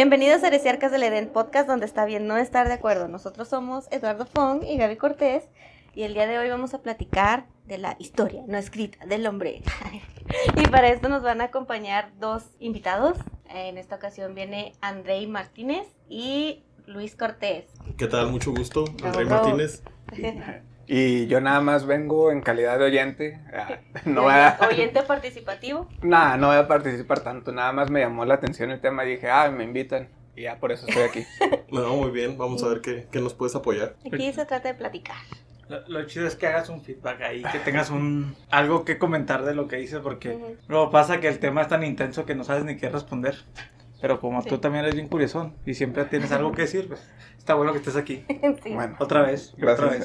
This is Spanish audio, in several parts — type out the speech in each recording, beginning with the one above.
Bienvenidos a Heresiarcas del Edén, podcast donde está bien no estar de acuerdo. Nosotros somos Eduardo Fong y Gaby Cortés y el día de hoy vamos a platicar de la historia no escrita del hombre. y para esto nos van a acompañar dos invitados. En esta ocasión viene Andrei Martínez y Luis Cortés. ¿Qué tal? Mucho gusto, Andrei Martínez. Y yo nada más vengo en calidad de oyente. Ah, no voy a... ¿Oyente participativo? Nada, no voy a participar tanto. Nada más me llamó la atención el tema y dije, ah, me invitan. Y ya por eso estoy aquí. bueno, muy bien. Vamos a ver qué, qué nos puedes apoyar. Aquí se trata de platicar. Lo, chido es que hagas un feedback ahí, que tengas un algo que comentar de lo que dices, porque luego pasa que el tema es tan intenso que no sabes ni qué responder. Pero como tú también eres bien curiosón y siempre tienes algo que decir, pues está bueno que estés aquí. Bueno, otra vez, otra vez.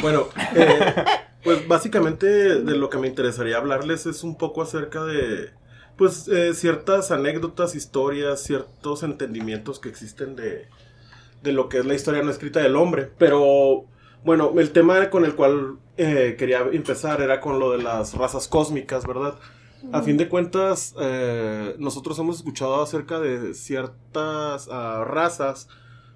Bueno, eh, pues básicamente de lo que me interesaría hablarles es un poco acerca de, pues, eh, ciertas anécdotas, historias, ciertos entendimientos que existen de, de lo que es la historia no escrita del hombre. Pero, bueno, el tema con el cual eh, quería empezar era con lo de las razas cósmicas, ¿verdad? A fin de cuentas, nosotros hemos escuchado acerca de ciertas ah, razas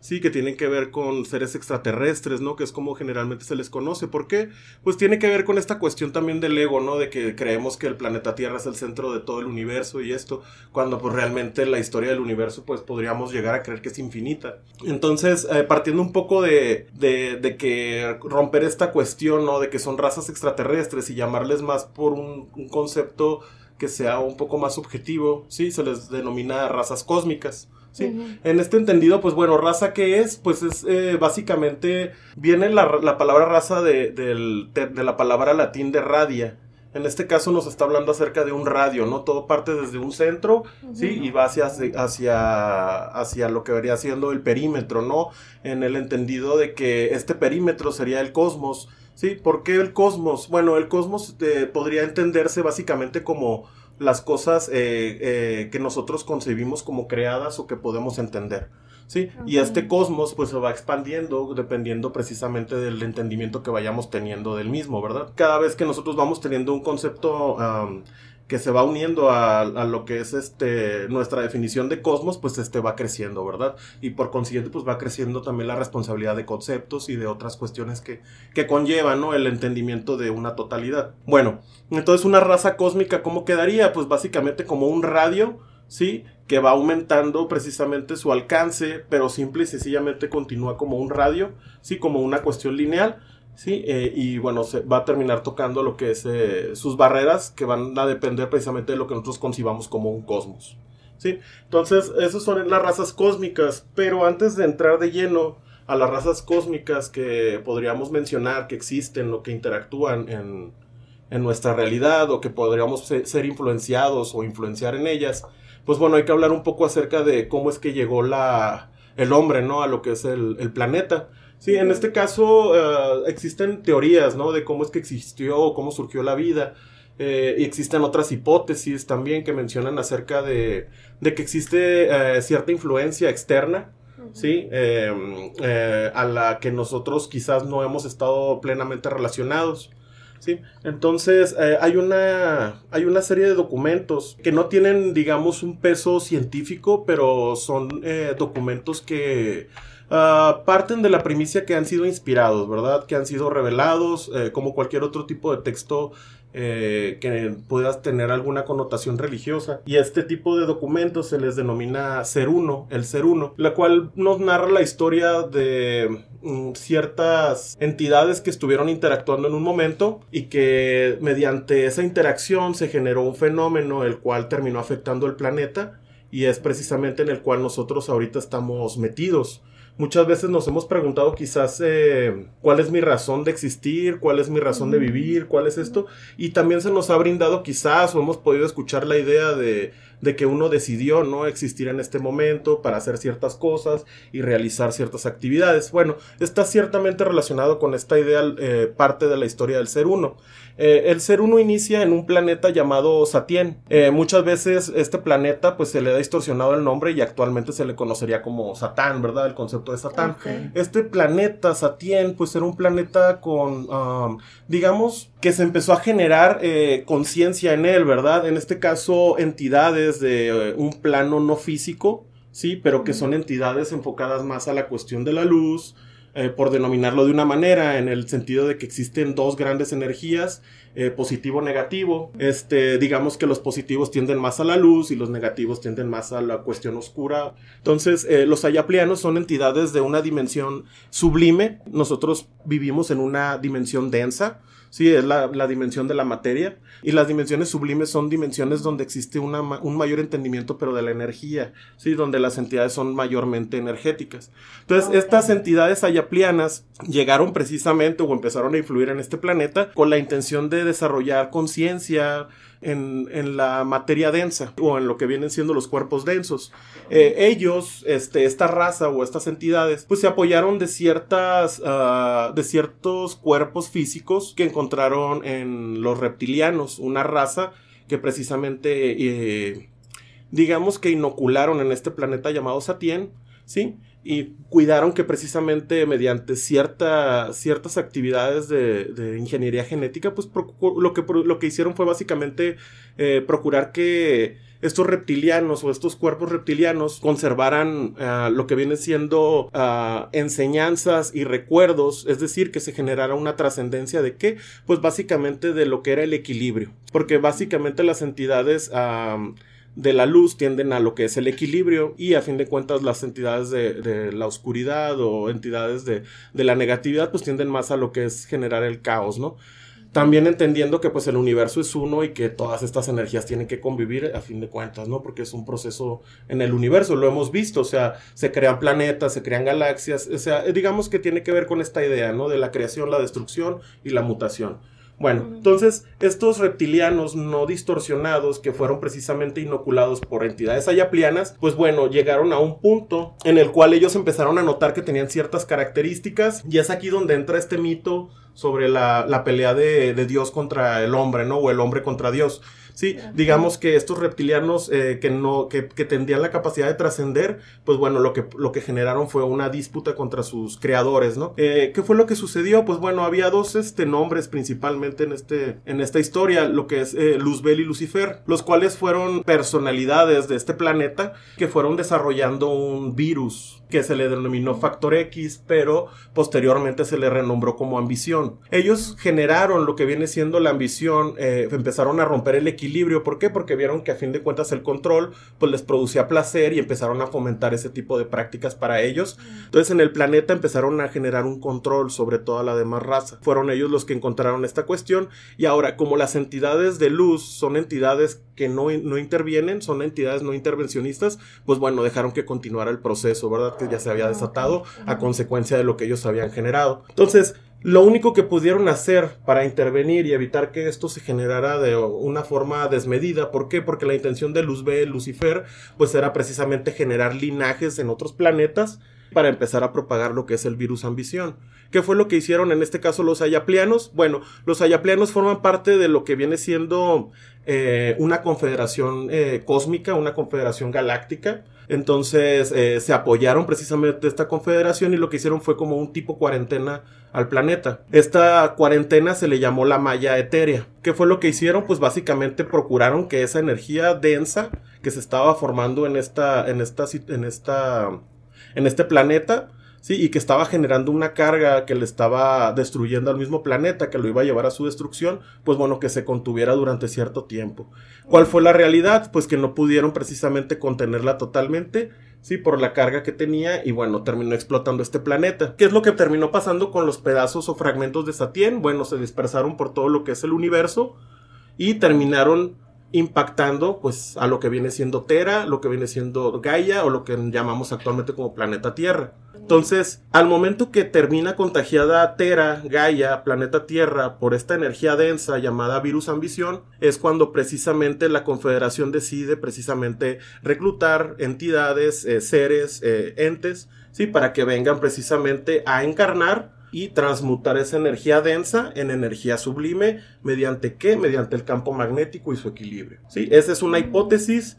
Sí, que tienen que ver con seres extraterrestres, ¿no? Que es como generalmente se les conoce. ¿Por qué? Pues tiene que ver con esta cuestión también del ego, ¿no? De que creemos que el planeta Tierra es el centro de todo el universo y esto, cuando pues realmente la historia del universo pues podríamos llegar a creer que es infinita. Entonces, eh, partiendo un poco de, de, que romper esta cuestión, ¿no? De que son razas extraterrestres y llamarles más por un, un concepto que sea un poco más subjetivo, ¿sí? Se les denomina razas cósmicas. Sí, en este entendido, pues bueno, raza que es, pues es eh, básicamente, viene la, la palabra raza de, de, la palabra latín de radia. En este caso nos está hablando acerca de un radio, ¿no? Todo parte desde un centro, ¿sí? Y va hacia, hacia, hacia lo que vería siendo el perímetro, ¿no? En el entendido de que este perímetro sería el cosmos, ¿sí? ¿Por qué el cosmos? Bueno, el cosmos eh, podría entenderse básicamente como las cosas eh, eh, que nosotros concebimos como creadas o que podemos entender. ¿sí? Y este cosmos pues se va expandiendo dependiendo precisamente del entendimiento que vayamos teniendo del mismo, ¿verdad? Cada vez que nosotros vamos teniendo un concepto que se va uniendo a, lo que es este nuestra definición de cosmos, pues este va creciendo, ¿verdad? Y por consiguiente, pues va creciendo también la responsabilidad de conceptos y de otras cuestiones que, que conllevan, ¿no? El entendimiento de una totalidad. Bueno, entonces una raza cósmica, ¿cómo quedaría? Pues básicamente como un radio, ¿sí? Que va aumentando precisamente su alcance, pero simple y sencillamente continúa como un radio, ¿sí? Como una cuestión lineal Sí, eh, y bueno, se va a terminar tocando lo que es eh, sus barreras que van a depender precisamente de lo que nosotros concibamos como un cosmos. ¿sí? Entonces, esas son las razas cósmicas, pero antes de entrar de lleno a las razas cósmicas que podríamos mencionar que existen o que interactúan en, en nuestra realidad o que podríamos ser influenciados o influenciar en ellas, pues bueno, hay que hablar un poco acerca de cómo es que llegó la, el hombre, ¿no? A lo que es el, el planeta. Sí, en este caso eh, existen teorías, ¿no? De cómo es que existió, cómo surgió la vida. Eh, y existen otras hipótesis también que mencionan acerca de, de que existe eh, cierta influencia externa, ¿sí? Em, a la que nosotros quizás no hemos estado plenamente relacionados. ¿sí? Entonces, hay, una, hay una serie de documentos que no tienen, digamos, un peso científico, pero son documentos que Ah, parten de la primicia que han sido inspirados, ¿verdad? Que han sido revelados, eh, como cualquier otro tipo de texto eh, que pueda tener alguna connotación religiosa. Y este tipo de documentos se les denomina ser uno, el ser uno, la cual nos narra la historia de mm, ciertas entidades que estuvieron interactuando en un momento y que mediante esa interacción se generó un fenómeno el cual terminó afectando el planeta y es precisamente en el cual nosotros ahorita estamos metidos. Muchas veces nos hemos preguntado quizás eh, cuál es mi razón de existir, cuál es mi razón de vivir, cuál es esto. Y también se nos ha brindado quizás o hemos podido escuchar la idea de, de que uno decidió no existir en este momento para hacer ciertas cosas y realizar ciertas actividades. Bueno, está ciertamente relacionado con esta idea eh, parte de la historia del ser uno. Eh, el ser uno inicia en un planeta llamado Satien. Eh, muchas veces este planeta pues se le ha distorsionado el nombre y actualmente se le conocería como Satán, ¿verdad? El concepto de Satán. Este planeta, Satien, pues era un planeta con, um, digamos, que se empezó a generar eh, conciencia en él, ¿verdad? En este caso, entidades de eh, un plano no físico, sí, pero que son entidades enfocadas más a la cuestión de la luz, eh, por denominarlo de una manera, en el sentido de que existen dos grandes energías, eh, positivo negativo. Este, digamos que los positivos tienden más a la luz y los negativos tienden más a la cuestión oscura. Entonces, eh, los ayaplianos son entidades de una dimensión sublime. Nosotros vivimos en una dimensión densa. Sí, es la, dimensión de la materia. Y las dimensiones sublimes son dimensiones donde existe una, un mayor entendimiento, pero de la energía, ¿sí? Donde las entidades son mayormente energéticas. Entonces, estas entidades ayaplianas llegaron precisamente o empezaron a influir en este planeta con la intención de desarrollar conciencia, en, la materia densa o en lo que vienen siendo los cuerpos densos. Eh, ellos, este, esta raza o estas entidades, pues se apoyaron de ciertas, ah, de ciertos cuerpos físicos que encontraron en los reptilianos, una raza que precisamente, eh, digamos que inocularon en este planeta llamado Satien, ¿sí? Y cuidaron que precisamente mediante cierta, ciertas actividades de, ingeniería genética, pues lo que, lo que hicieron fue básicamente eh, procurar que estos reptilianos o estos cuerpos reptilianos conservaran ah, lo que viene siendo ah, enseñanzas y recuerdos, es decir, que se generara una trascendencia de qué, pues básicamente de lo que era el equilibrio, porque básicamente las entidades de la luz tienden a lo que es el equilibrio y a fin de cuentas las entidades de, la oscuridad o entidades de, la negatividad pues tienden más a lo que es generar el caos, ¿no? También entendiendo que pues el universo es uno y que todas estas energías tienen que convivir a fin de cuentas, ¿no? Porque es un proceso en el universo, lo hemos visto, o sea, se crean planetas, se crean galaxias, o sea, digamos que tiene que ver con esta idea, ¿no? De la creación, la destrucción y la mutación. Bueno, entonces estos reptilianos no distorsionados que fueron precisamente inoculados por entidades ayaplianas, pues bueno, llegaron a un punto en el cual ellos empezaron a notar que tenían ciertas características y es aquí donde entra este mito sobre la, pelea de, de, Dios contra el hombre, ¿no? O el hombre contra Dios. Sí, digamos que estos reptilianos eh, que no, que, tendrían la capacidad de trascender, pues bueno, lo que, lo que generaron fue una disputa contra sus creadores, ¿no? Eh, ¿Qué fue lo que sucedió? Pues bueno, había dos este, nombres principalmente en, este, en esta historia, lo que es eh, Luzbel y Lucifer, los cuales fueron personalidades de este planeta que fueron desarrollando un virus que se le denominó Factor X, pero posteriormente se le renombró como ambición. Ellos generaron lo que viene siendo la ambición, eh, empezaron a romper el equilibrio. ¿Por qué? Porque vieron que a fin de cuentas el control pues les producía placer y empezaron a fomentar ese tipo de prácticas para ellos. Entonces en el planeta empezaron a generar un control sobre toda la demás raza. Fueron ellos los que encontraron esta cuestión y ahora como las entidades de luz son entidades que no, no intervienen, son entidades no intervencionistas, pues bueno, dejaron que continuara el proceso, ¿verdad? ya se había desatado a consecuencia de lo que ellos habían generado. Entonces, lo único que pudieron hacer para intervenir y evitar que esto se generara de una forma desmedida, ¿por qué? Porque la intención de Luzbel, Lucifer, pues era precisamente generar linajes en otros planetas para empezar a propagar lo que es el virus ambición. ¿Qué fue lo que hicieron en este caso los ayaplianos? Bueno, los ayaplianos forman parte de lo que viene siendo eh, una confederación eh, cósmica, una confederación galáctica. Entonces eh, se apoyaron precisamente esta confederación y lo que hicieron fue como un tipo cuarentena al planeta. Esta cuarentena se le llamó la malla etérea. ¿Qué fue lo que hicieron? Pues básicamente procuraron que esa energía densa que se estaba formando en esta, en esta, en esta, en este planeta, Sí, y que estaba generando una carga que le estaba destruyendo al mismo planeta, que lo iba a llevar a su destrucción, pues bueno, que se contuviera durante cierto tiempo. ¿Cuál fue la realidad? Pues que no pudieron precisamente contenerla totalmente, sí, por la carga que tenía, y bueno, terminó explotando este planeta. ¿Qué es lo que terminó pasando con los pedazos o fragmentos de Satien? Bueno, se dispersaron por todo lo que es el universo y terminaron impactando pues a lo que viene siendo Tera, lo que viene siendo Gaia o lo que llamamos actualmente como planeta Tierra. Entonces, al momento que termina contagiada Tera, Gaia, planeta Tierra, por esta energía densa llamada virus ambición, es cuando precisamente la Confederación decide precisamente reclutar entidades, eh, seres, eh, entes, sí, para que vengan precisamente a encarnar y transmutar esa energía densa en energía sublime mediante qué? Mediante el campo magnético y su equilibrio. ¿sí? Esa es una hipótesis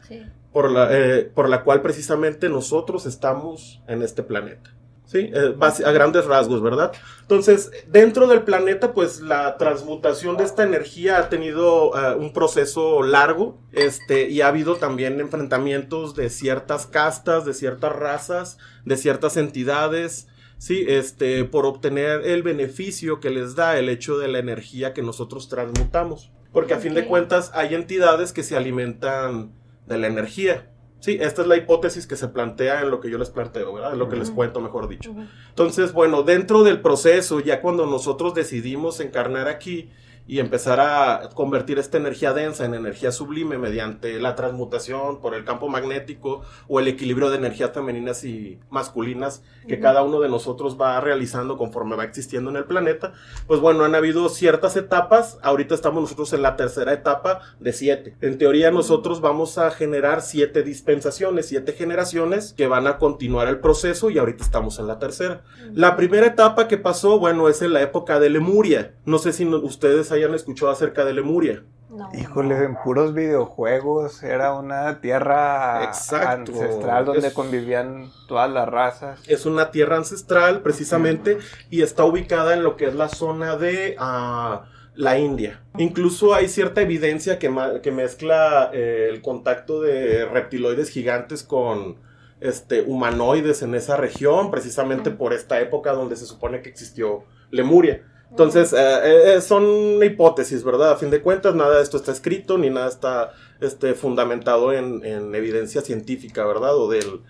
por, la, eh, por la cual precisamente nosotros estamos en este planeta. ¿sí? Eh, a grandes rasgos, ¿verdad? Entonces, dentro del planeta, pues la transmutación de esta energía ha tenido eh, un proceso largo, este, y ha habido también enfrentamientos de ciertas castas, de ciertas razas, de ciertas entidades, sí, este, por obtener el beneficio que les da el hecho de la energía que nosotros transmutamos. Porque a fin de cuentas hay entidades que se alimentan de la energía. Sí, esta es la hipótesis que se plantea en lo que yo les planteo, ¿verdad? En lo que les cuento, mejor dicho. Entonces, bueno, dentro del proceso, ya cuando nosotros decidimos encarnar aquí y empezar a convertir esta energía densa en energía sublime mediante la transmutación por el campo magnético o el equilibrio de energías femeninas y masculinas que cada uno de nosotros va realizando conforme va existiendo en el planeta, pues bueno, han habido ciertas etapas, ahorita estamos nosotros en la tercera etapa de siete. En teoría nosotros vamos a generar siete dispensaciones, siete generaciones que van a continuar el proceso y ahorita estamos en la tercera. La primera etapa que pasó, bueno, es en la época de Lemuria. No sé si no- ustedes hayan escuchado acerca de Lemuria. No. Híjole, en puros videojuegos era una tierra Exacto. ancestral donde Es- convivían todas las razas. Es una tierra ancestral, precisamente, y está ubicada en lo que es la zona de ah, la India. Incluso hay cierta evidencia que, mezcla eh, el contacto de reptiloides gigantes con este, humanoides en esa región, precisamente por esta época donde se supone que existió Lemuria. Entonces, eh, eh, son hipótesis, ¿verdad? A fin de cuentas, nada de esto está escrito, ni nada está este, fundamentado en, en evidencia científica, ¿verdad? O del...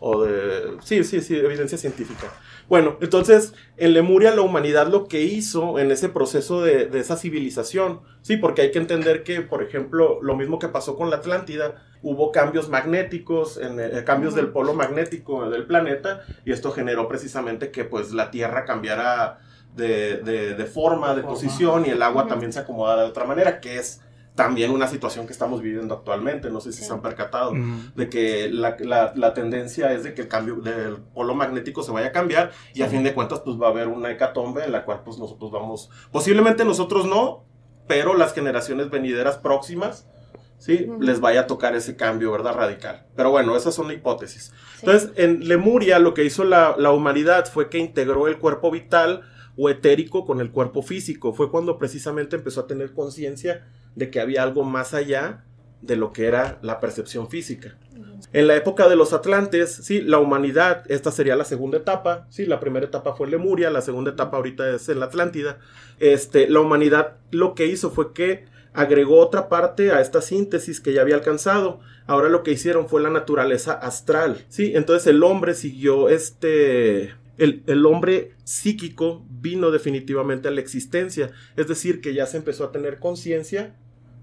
O de... Sí, sí, sí, evidencia científica. Bueno, entonces, en Lemuria la humanidad lo que hizo en ese proceso de, de esa civilización, sí, porque hay que entender que, por ejemplo, lo mismo que pasó con la Atlántida, hubo cambios magnéticos, en, eh, cambios del polo magnético del planeta, y esto generó precisamente que pues la Tierra cambiara de, de- de forma, de Forma. posición, y el agua Ujú. también se acomodara de otra manera, que es también una situación que estamos viviendo actualmente, no sé si Sí. se han percatado Mm. de que la, la- la tendencia es de que el cambio del polo magnético se vaya a cambiar y a fin de cuentas pues va a haber una hecatombe en la cual pues nosotros vamos, posiblemente nosotros no, pero las generaciones venideras próximas, sí, Ujú. les vaya a tocar ese cambio, ¿verdad? Radical. Pero bueno, esas son hipótesis. Sí. Entonces, en Lemuria lo que hizo la, la humanidad fue que integró el cuerpo vital o etérico con el cuerpo físico. Fue cuando precisamente empezó a tener conciencia de que había algo más allá de lo que era la percepción física. En la época de los Atlantes, sí, la humanidad, esta sería la segunda etapa, sí, la primera etapa fue Lemuria, la segunda etapa ahorita es en la Atlántida. Este, la humanidad lo que hizo fue que agregó otra parte a esta síntesis que ya había alcanzado. Ahora lo que hicieron fue la naturaleza astral, sí, entonces el hombre siguió este el, el hombre psíquico vino definitivamente a la existencia, es decir, que ya se empezó a tener conciencia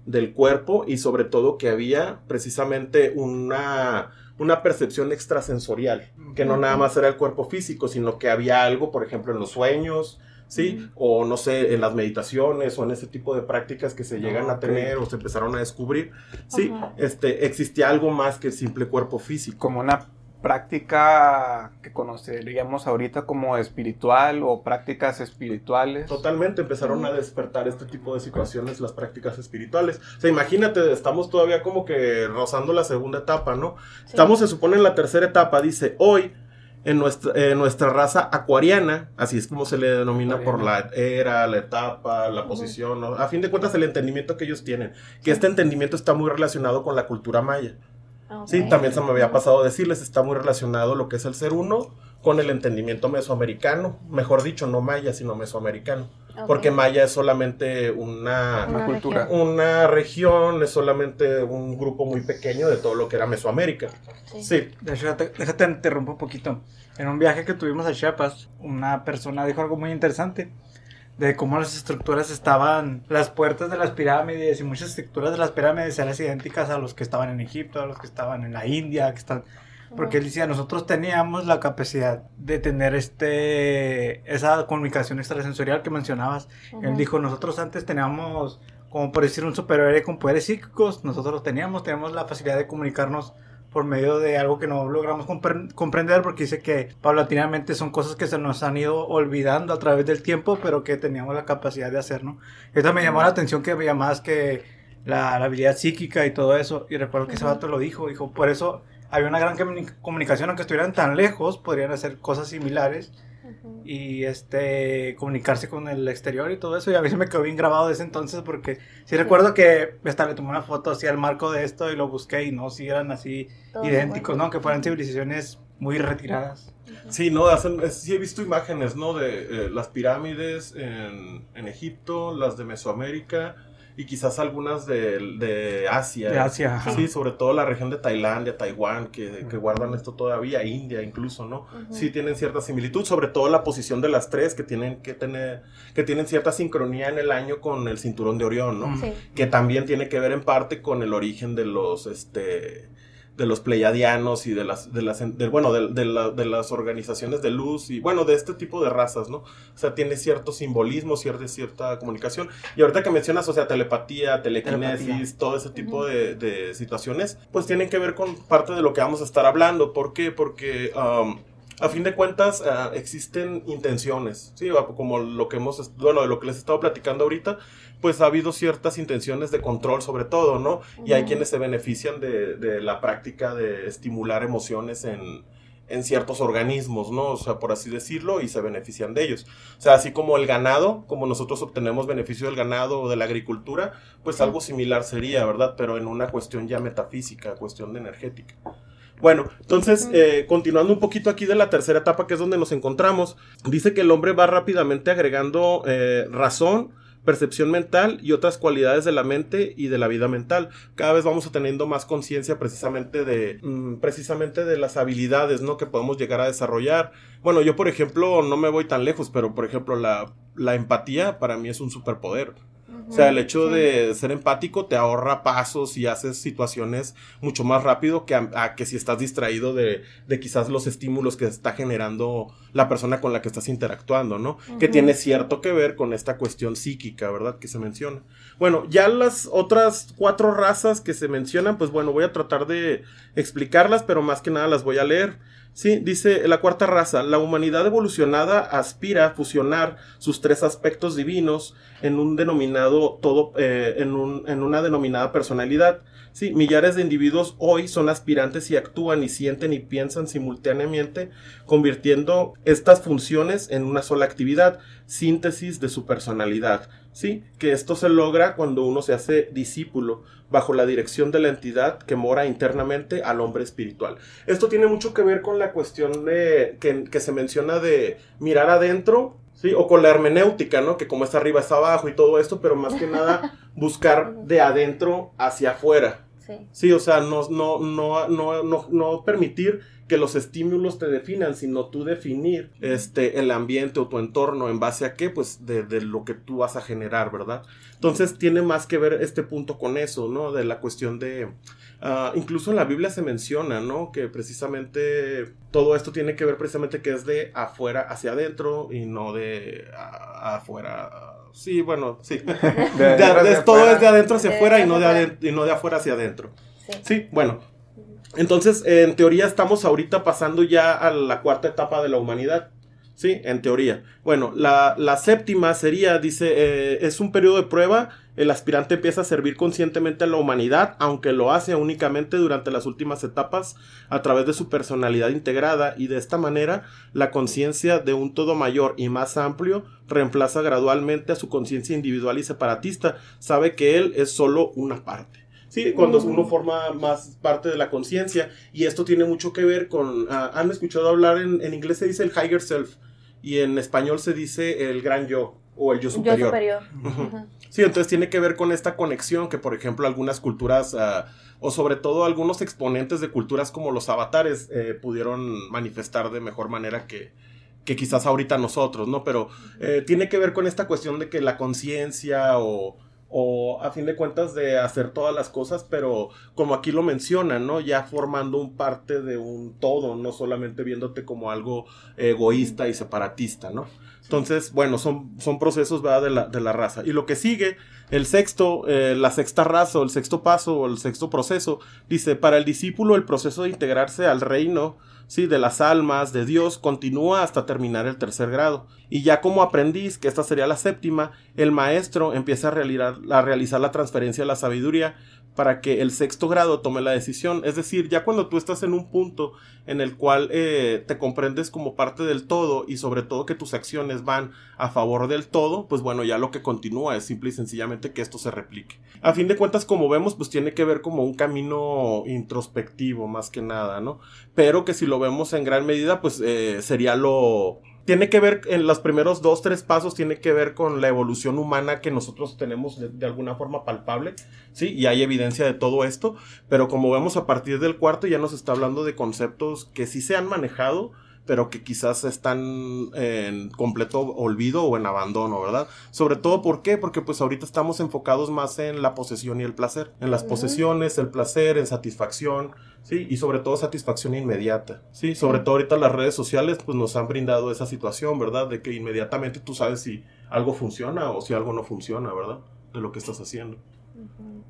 del cuerpo y sobre todo que había precisamente una, una percepción extrasensorial, que no nada más era el cuerpo físico, sino que había algo, por ejemplo, en los sueños, ¿sí? O no sé, en las meditaciones o en ese tipo de prácticas que se llegan a tener o se empezaron a descubrir, ¿sí? Ajá. Este, existía algo más que el simple cuerpo físico. Como una práctica que conoceríamos ahorita como espiritual o prácticas espirituales. Totalmente empezaron a despertar este tipo de situaciones, las prácticas espirituales. O sea, imagínate, estamos todavía como que rozando la segunda etapa, ¿no? Sí. Estamos, se supone, en la tercera etapa. Dice, hoy, en nuestra, en nuestra raza acuariana, así es como se le denomina por la era, la etapa, la posición, ¿no? A fin de cuentas, el entendimiento que ellos tienen. Que este entendimiento está muy relacionado con la cultura maya. Sí, Ok. también se me había pasado decirles, está muy relacionado lo que es el ser uno con el entendimiento mesoamericano. Mejor dicho, no maya, sino mesoamericano. Porque maya es solamente una, Una cultura. región. una región, es solamente un grupo muy pequeño de todo lo que era Mesoamérica. Sí. Sí, De hecho, déjate, déjate interrumpo un poquito. En un viaje que tuvimos a Chiapas, una persona dijo algo muy interesante de cómo las estructuras estaban, las puertas de las pirámides y muchas estructuras de las pirámides eran idénticas a los que estaban en Egipto, a los que estaban en la India, que están, porque él decía, nosotros teníamos la capacidad de tener este, esa comunicación extrasensorial que mencionabas. Él dijo, nosotros antes teníamos, como por decir, un superhéroe con poderes psíquicos, nosotros teníamos, teníamos la facilidad de comunicarnos por medio de algo que no logramos compre- comprender porque dice que paulatinamente son cosas que se nos han ido olvidando a través del tiempo, pero que teníamos la capacidad de hacer, ¿no? Esto me llamó la atención que me llamabas que la, la habilidad psíquica y todo eso, y recuerdo que ese Ujú. vato lo dijo, dijo, por eso había una gran comuni- comunicación, aunque estuvieran tan lejos, podrían hacer cosas similares. Y este comunicarse con el exterior y todo eso. Y a mí se me quedó bien grabado de ese entonces porque sí recuerdo que hasta le tomé una foto así al marco de esto y lo busqué y no, sí eran así Todos idénticos, iguales. ¿no? Que fueran civilizaciones muy retiradas. Sí, no, hacen, es- sí he visto imágenes, ¿no? De eh, las pirámides en, en Egipto, las de Mesoamérica y quizás algunas de, de Asia. De Asia, ajá. Sí, sobre todo la región de Tailandia, Taiwán, que, que guardan esto todavía, India incluso, ¿no? Sí tienen cierta similitud, sobre todo la posición de las tres que tienen que tener, que tienen cierta sincronía en el año con el cinturón de Orión, ¿no? Sí. que también tiene que ver en parte con el origen de los este de los pleiadianos y de las de las de- bueno de, de la- de las organizaciones de luz y bueno de este tipo de razas no o sea tiene cierto simbolismo cierta cierta comunicación y ahorita que mencionas o sea telepatía telequinesis Telepatía. todo ese tipo Ujú. de, de situaciones pues tienen que ver con parte de lo que vamos a estar hablando ¿por qué? porque um, a fin de cuentas, ah, existen intenciones, ¿sí? Como lo que hemos, bueno, de lo que les he estado platicando ahorita, pues ha habido ciertas intenciones de control sobre todo, ¿no? Y hay quienes se benefician de, de la práctica de estimular emociones en, en ciertos organismos, ¿no? O sea, por así decirlo, y se benefician de ellos. O sea, así como el ganado, como nosotros obtenemos beneficio del ganado o de la agricultura, pues algo similar sería, ¿verdad? Pero en una cuestión ya metafísica, cuestión de energética. Bueno, entonces, eh, continuando un poquito aquí de la tercera etapa, que es donde nos encontramos, dice que el hombre va rápidamente agregando eh, razón, percepción mental y otras cualidades de la mente y de la vida mental. Cada vez vamos teniendo más conciencia precisamente de mm, precisamente de las habilidades, ¿no? que podemos llegar a desarrollar. Bueno, yo por ejemplo no me voy tan lejos, pero por ejemplo la, la empatía para mí es un superpoder. O sea, el hecho Sí. de ser empático te ahorra pasos y haces situaciones mucho más rápido que a, a que si estás distraído de, de quizás los estímulos que está generando la persona con la que estás interactuando, ¿no? Que tiene cierto que ver con esta cuestión psíquica, ¿verdad? Que se menciona. Bueno, ya las otras cuatro razas que se mencionan, pues bueno, voy a tratar de explicarlas, pero más que nada las voy a leer. Sí, dice la cuarta raza, la humanidad evolucionada aspira a fusionar sus tres aspectos divinos en un denominado todo, eh, en, un- en una denominada personalidad. Sí, millares de individuos hoy son aspirantes y actúan y sienten y piensan simultáneamente, convirtiendo estas funciones en una sola actividad, síntesis de su personalidad. Sí, que esto se logra cuando uno se hace discípulo bajo la dirección de la entidad que mora internamente al hombre espiritual. Esto tiene mucho que ver con la cuestión de que, que se menciona de mirar adentro, sí, o con la hermenéutica, ¿no? Que como está arriba está abajo y todo esto, pero más que nada buscar de adentro hacia afuera. Sí. Sí, o sea, no, no, no, no, no, no permitir que los estímulos te definan, sino tú definir este, el ambiente o tu entorno en base a qué, pues de, de lo que tú vas a generar, ¿verdad? Entonces tiene más que ver este punto con eso, ¿no? De la cuestión de... ah, incluso en la Biblia se menciona, ¿no? Que precisamente todo esto tiene que ver precisamente que es de afuera hacia adentro y no de a- afuera. Sí, bueno, sí. De De- adentro de- hacia todo afuera. es de adentro hacia De afuera y adentro no de, hacia aden- y no de afuera hacia adentro. Sí. Sí, bueno. Entonces, en teoría estamos ahorita pasando ya a la cuarta etapa de la humanidad. Sí, en teoría. Bueno, la, la séptima sería, dice, eh, es un periodo de prueba. El aspirante empieza a servir conscientemente a la humanidad, aunque lo hace únicamente durante las últimas etapas a través de su personalidad integrada y de esta manera la conciencia de un todo mayor y más amplio reemplaza gradualmente a su conciencia individual y separatista. Sabe que él es solo una parte. Sí, cuando Mm. uno forma más parte de la conciencia. Y esto tiene mucho que ver con. ah, ¿Han escuchado hablar en, en inglés se dice el higher self? Y en español se dice el gran yo o el yo Yo superior. superior. Ujú. Ujú. Sí, entonces tiene que ver con esta conexión que, por ejemplo, algunas culturas, ah, o sobre todo algunos exponentes de culturas como los avatares, eh, pudieron manifestar de mejor manera que, que quizás ahorita nosotros, ¿no? Pero eh, tiene que ver con esta cuestión de que la conciencia o, o a fin de cuentas de hacer todas las cosas, pero como aquí lo mencionan, ¿no? Ya formando un parte de un todo, no solamente viéndote como algo egoísta y separatista, ¿no? Entonces, bueno, son, son procesos ¿verdad? De, la, de la raza. Y lo que sigue, el sexto, eh, la sexta raza o el sexto paso o el sexto proceso, dice, para el discípulo el proceso de integrarse al reino, sí, de las almas, de Dios, continúa hasta terminar el tercer grado. Y ya como aprendiz, que esta sería la séptima, el maestro empieza a realizar, a realizar la transferencia de la sabiduría para que el sexto grado tome la decisión. Es decir, ya cuando tú estás en un punto en el cual eh, te comprendes como parte del todo y sobre todo que tus acciones van a favor del todo, pues bueno, ya lo que continúa es simple y sencillamente que esto se replique. A fin de cuentas, como vemos, pues tiene que ver como un camino introspectivo más que nada, ¿no? Pero que si lo vemos en gran medida, pues eh, sería lo tiene que ver, en los primeros dos, tres pasos, tiene que ver con la evolución humana que nosotros tenemos de, alguna forma palpable, ¿sí? Y hay evidencia de todo esto, pero como vemos a partir del cuarto ya nos está hablando de conceptos que sí se han manejado, pero que quizás están en completo olvido o en abandono, ¿verdad? Sobre todo, ¿por qué? Porque pues ahorita estamos enfocados más en la posesión y el placer, en las posesiones, el placer, en satisfacción, ¿sí? Y sobre todo satisfacción inmediata, ¿sí? Sobre todo ahorita las redes sociales pues nos han brindado esa situación, ¿verdad? De que inmediatamente tú sabes si algo funciona o si algo no funciona, ¿verdad? De lo que estás haciendo.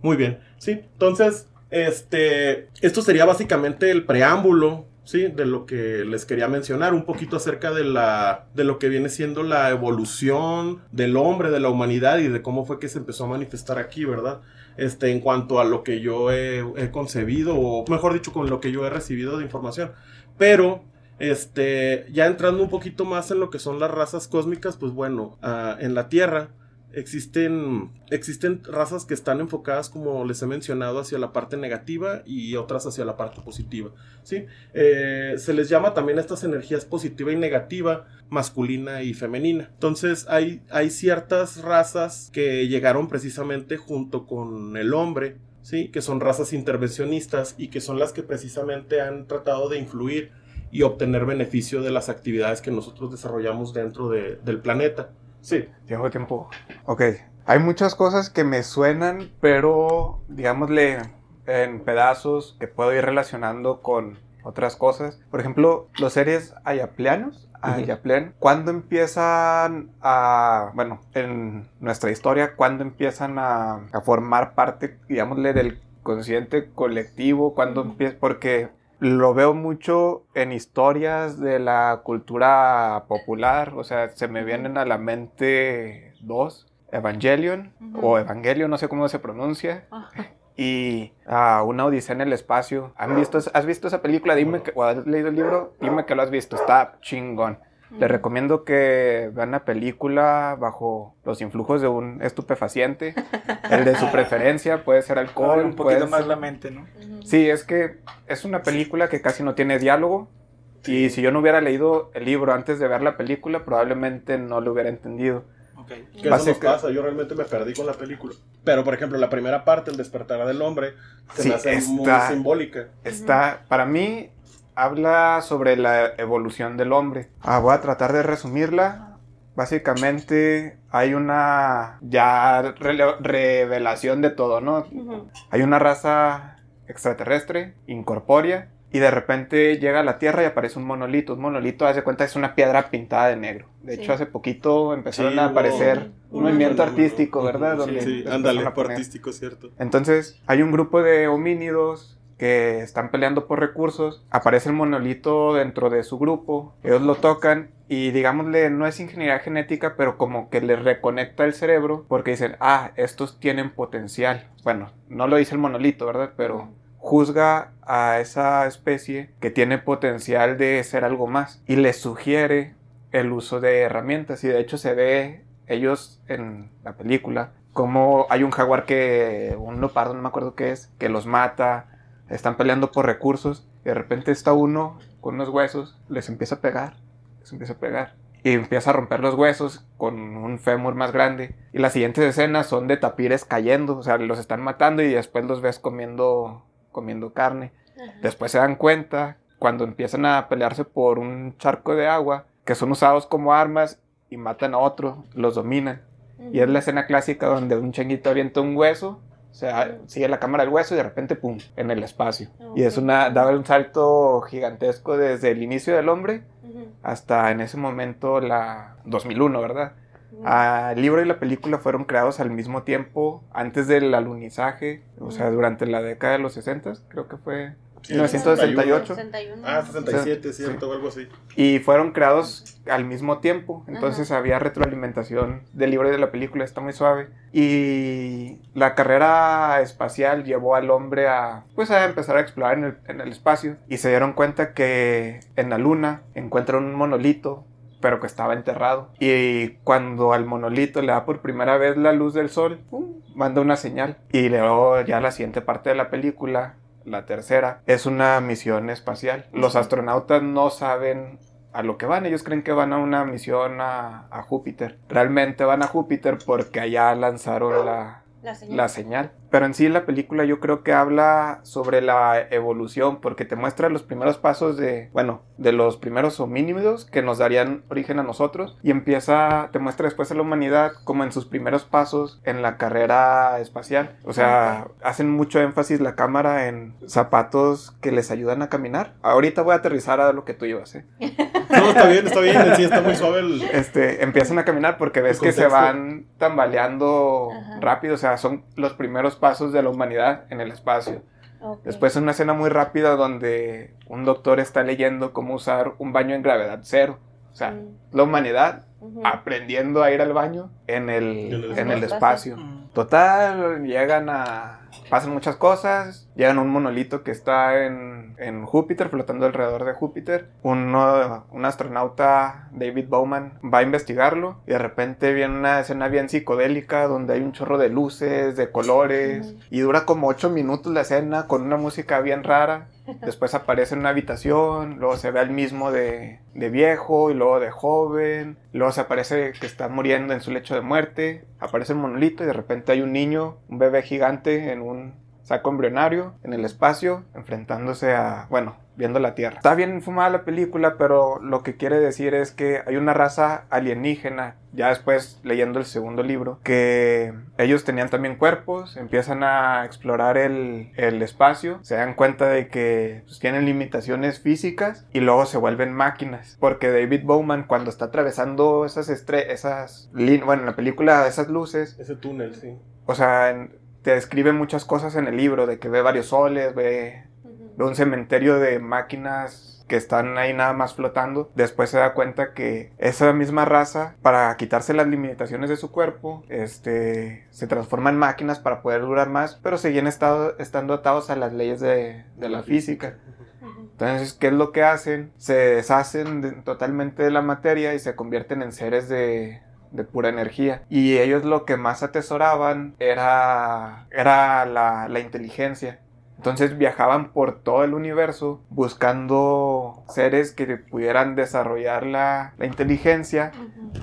Muy bien, sí. Entonces, este, esto sería básicamente el preámbulo sí, de lo que les quería mencionar, un poquito acerca de la, de lo que viene siendo la evolución del hombre, de la humanidad y de cómo fue que se empezó a manifestar aquí, ¿verdad? Este, en cuanto a lo que yo he, concebido, o mejor dicho, con lo que yo he recibido de información. Pero, este, ya entrando un poquito más en lo que son las razas cósmicas, pues bueno, ah, en la Tierra, existen, existen razas que están enfocadas, como les he mencionado, hacia la parte negativa y otras hacia la parte positiva. ¿sí? Eh, se les llama también estas energías positiva y negativa, masculina y femenina. Entonces hay, hay ciertas razas que llegaron precisamente junto con el hombre. ¿sí? que son razas intervencionistas y que son las que precisamente han tratado de influir y obtener beneficio de las actividades que nosotros desarrollamos dentro del planeta. Sí. Tengo tiempo. Ok. Hay muchas cosas que me suenan, pero digámosle en pedazos que puedo ir relacionando con otras cosas. Por ejemplo, los seres ayapleanos, ayaplean, ¿cuándo empiezan a, bueno, en nuestra historia, cuándo empiezan a, a formar parte, digámosle, del consciente colectivo? ¿Cuándo empieza? Porque lo veo mucho en historias de la cultura popular, o sea, se me vienen a la mente dos, Evangelion o Evangelio, no sé cómo se pronuncia. Y uh, Una Odisea en el Espacio. ¿Han visto, ¿Has visto esa película? Dime que, o has leído el libro, dime que lo has visto. Está chingón. Les recomiendo que vean la película bajo los influjos de un estupefaciente, el de su preferencia, puede ser alcohol. un poquito más la mente, ¿no? Sí, es que es una película que casi no tiene diálogo. Y si yo no hubiera leído el libro antes de ver la película, probablemente no lo hubiera entendido. Okay. ¿Qué eso nos pasa? Yo realmente me perdí con la película. Pero, por ejemplo, la primera parte, el despertar del hombre, se me hace muy simbólica. Está, para mí, habla sobre la evolución del hombre. Ah, voy a tratar de resumirla. Básicamente hay una ya revelación de todo, ¿no? Hay una raza extraterrestre, incorpórea, y de repente llega a la Tierra y aparece un monolito. Un monolito, hace cuenta, es una piedra pintada de negro. De hecho, hace poquito empezaron a aparecer un movimiento artístico, ¿verdad? Donde sí, ándale, artístico, cierto. Entonces, hay un grupo de homínidos que están peleando por recursos, aparece el monolito dentro de su grupo, ellos lo tocan y digámosle, no es ingeniería genética, pero como que les reconecta el cerebro porque dicen, ah, estos tienen potencial. Bueno, no lo dice el monolito, ¿verdad? Pero juzga a esa especie que tiene potencial de ser algo más y les sugiere el uso de herramientas y de hecho se ve ellos en la película como hay un jaguar que un leopardo no me acuerdo qué es que los mata están peleando por recursos y de repente está uno con unos huesos, les empieza a pegar, les empieza a pegar y empieza a romper los huesos con un fémur más grande. Y las siguientes escenas son de tapires cayendo, o sea, los están matando y después los ves comiendo, comiendo carne. Después se dan cuenta cuando empiezan a pelearse por un charco de agua que son usados como armas y matan a otro, los dominan. Y es la escena clásica donde un changuito avienta un hueso o sea, sigue la cámara del hueso y de repente, ¡pum!, en el espacio. Y es una, daba un salto gigantesco desde el inicio del hombre hasta en ese momento la 2001, ¿verdad? Ah, el libro y la película fueron creados al mismo tiempo, antes del alunizaje, o sea, durante la década de los 60, creo que fue 1968. 61. Ah, 67, Sí. cierto, o algo así. Y fueron creados al mismo tiempo. Entonces había retroalimentación del libro y de la película. Está muy suave. Y la carrera espacial llevó al hombre a, pues, a empezar a explorar en el, en el espacio. Y se dieron cuenta que en la luna encuentran un monolito pero que estaba enterrado. Y cuando al monolito le da por primera vez la luz del sol, ¡pum! manda una señal. Y luego ya la siguiente parte de la película, la tercera, es una misión espacial. Los astronautas no saben a lo que van, ellos creen que van a una misión a, a Júpiter. Realmente van a Júpiter porque allá lanzaron la, La señal. la señal. Pero en sí la película yo creo que habla sobre la evolución porque te muestra los primeros pasos de, bueno, de los primeros homínidos que nos darían origen a nosotros y empieza, te muestra después a la humanidad como en sus primeros pasos en la carrera espacial. O sea, hacen mucho énfasis la cámara en zapatos que les ayudan a caminar. Ahorita voy a aterrizar a lo que tú llevas, ¿eh? No, está bien, está bien. En sí está muy suave el. este, empiezan a caminar porque ves que se van tambaleando Ajá. rápido, o sea, son los primeros pasos de la humanidad en el espacio. Ok. Después una escena muy rápida donde un doctor está leyendo cómo usar un baño en gravedad cero. O sea, Mm. la humanidad aprendiendo a ir al baño en el, En el en el espacio. espacio. Mm. Total, llegan a... Pasan muchas cosas, llegan a un monolito que está en, en Júpiter, flotando alrededor de Júpiter. Uno- un astronauta, David Bowman, va a investigarlo y de repente viene una escena bien psicodélica donde hay un chorro de luces, de colores y dura como 8 minutos la escena con una música bien rara. Después aparece en una habitación, luego se ve al mismo de, de viejo y luego de joven, luego se aparece que está muriendo en su lecho de muerte, aparece el monolito y de repente hay un niño, un bebé gigante en un saco embrionario en el espacio, enfrentándose a, bueno, viendo la Tierra. Está bien fumada la película, pero lo que quiere decir es que hay una raza alienígena, ya después leyendo el segundo libro, que ellos tenían también cuerpos, empiezan a explorar el, el espacio, se dan cuenta de que pues, tienen limitaciones físicas y luego se vuelven máquinas, porque David Bowman cuando está atravesando esas estrellas, esas, bueno, en la película esas luces, Ese túnel, sí. o sea, en- te describe muchas cosas en el libro, de que ve varios soles, ve, un cementerio de máquinas que están ahí nada más flotando. Después se da cuenta que esa misma raza, para quitarse las limitaciones de su cuerpo, este, se transforma en máquinas para poder durar más, pero siguen estado, estando atados a las leyes de, de la física. Entonces, ¿qué es lo que hacen? Se deshacen de- totalmente de la materia y se convierten en seres de, de pura energía. Y ellos lo que más atesoraban era, era la, la inteligencia. Entonces viajaban por todo el universo buscando seres que pudieran desarrollar la, la inteligencia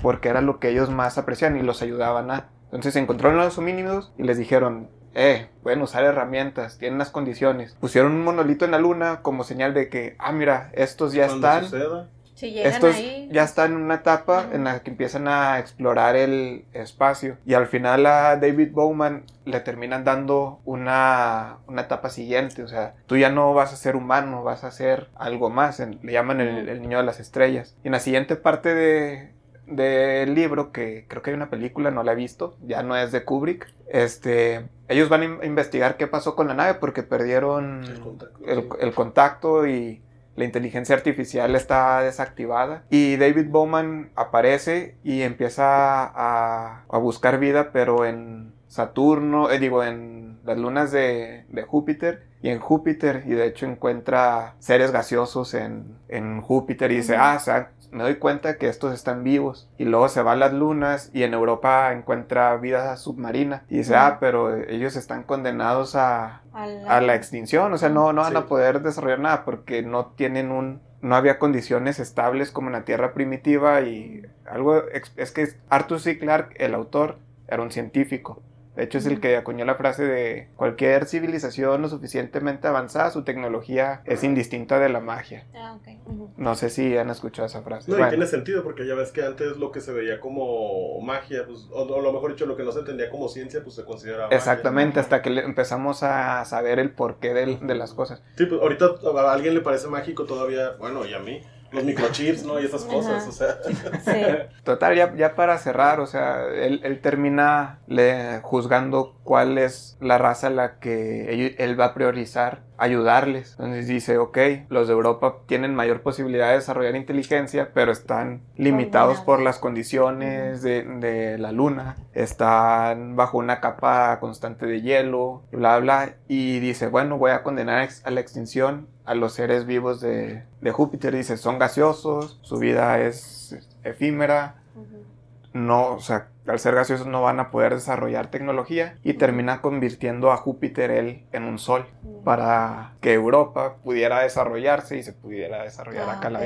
porque era lo que ellos más aprecian y los ayudaban a. Entonces encontraron a los homínidos y les dijeron, eh, pueden usar herramientas, tienen las condiciones. Pusieron un monolito en la luna como señal de que, ah, mira, estos ya Cuando están. suceda. Si llegan Estos ahí. ya están en una etapa Ujú. en la que empiezan a explorar el espacio. Y al final a David Bowman le terminan dando una, una etapa siguiente. O sea, tú ya no vas a ser humano, vas a ser algo más. En- le llaman el, el niño de las estrellas. Y en la siguiente parte de, del libro, que creo que hay una película, no la he visto, ya no es de Kubrick. Este, ellos van a in- investigar qué pasó con la nave porque perdieron El contacto, el, sí. el contacto y la inteligencia artificial está desactivada. Y David Bowman aparece y empieza a, a buscar vida, pero en Saturno, eh, digo, en las lunas de, de Júpiter y en Júpiter. Y de hecho encuentra seres gaseosos en, en Júpiter y dice, ah, o sea, me doy cuenta que estos están vivos. Y luego se va a las lunas y en Europa encuentra vida submarina. Y dice, ah, pero ellos están condenados a, a la, a la extinción, o sea, no, no van Sí. a poder desarrollar nada porque no tienen un, no había condiciones estables como en la Tierra primitiva y algo, es que Arthur C. Clarke, el autor, era un científico. De hecho, es el que acuñó la frase de cualquier civilización lo suficientemente avanzada, su tecnología es indistinta de la magia. Ah. No sé si han escuchado esa frase. No, y tiene sentido porque ya ves que antes lo que se veía como magia, pues, o, o lo mejor dicho, lo que no se entendía como ciencia, pues se consideraba magia. exactamente, hasta que le- empezamos a saber el porqué del- de las cosas. Sí, pues ahorita a alguien le parece mágico todavía, bueno, y a mí, los microchips, ¿no? Y esas cosas, o sea. Sí. Total, ya, ya para cerrar, o sea, él, él termina le- juzgando cuál es la raza a la que él, él va a priorizar ayudarles. Entonces dice, ok, los de Europa tienen mayor posibilidad de desarrollar inteligencia, pero están limitados por las condiciones de, de la luna, están bajo una capa constante de hielo, y bla, bla, y dice, bueno, voy a condenar a la extinción a los seres vivos de, de Júpiter. Dice, son gaseosos, su vida es efímera, no, o sea, al ser gaseosos no van a poder desarrollar tecnología y termina convirtiendo a Júpiter él en un sol para que Europa pudiera desarrollarse y se pudiera desarrollar Ah, acá la ok.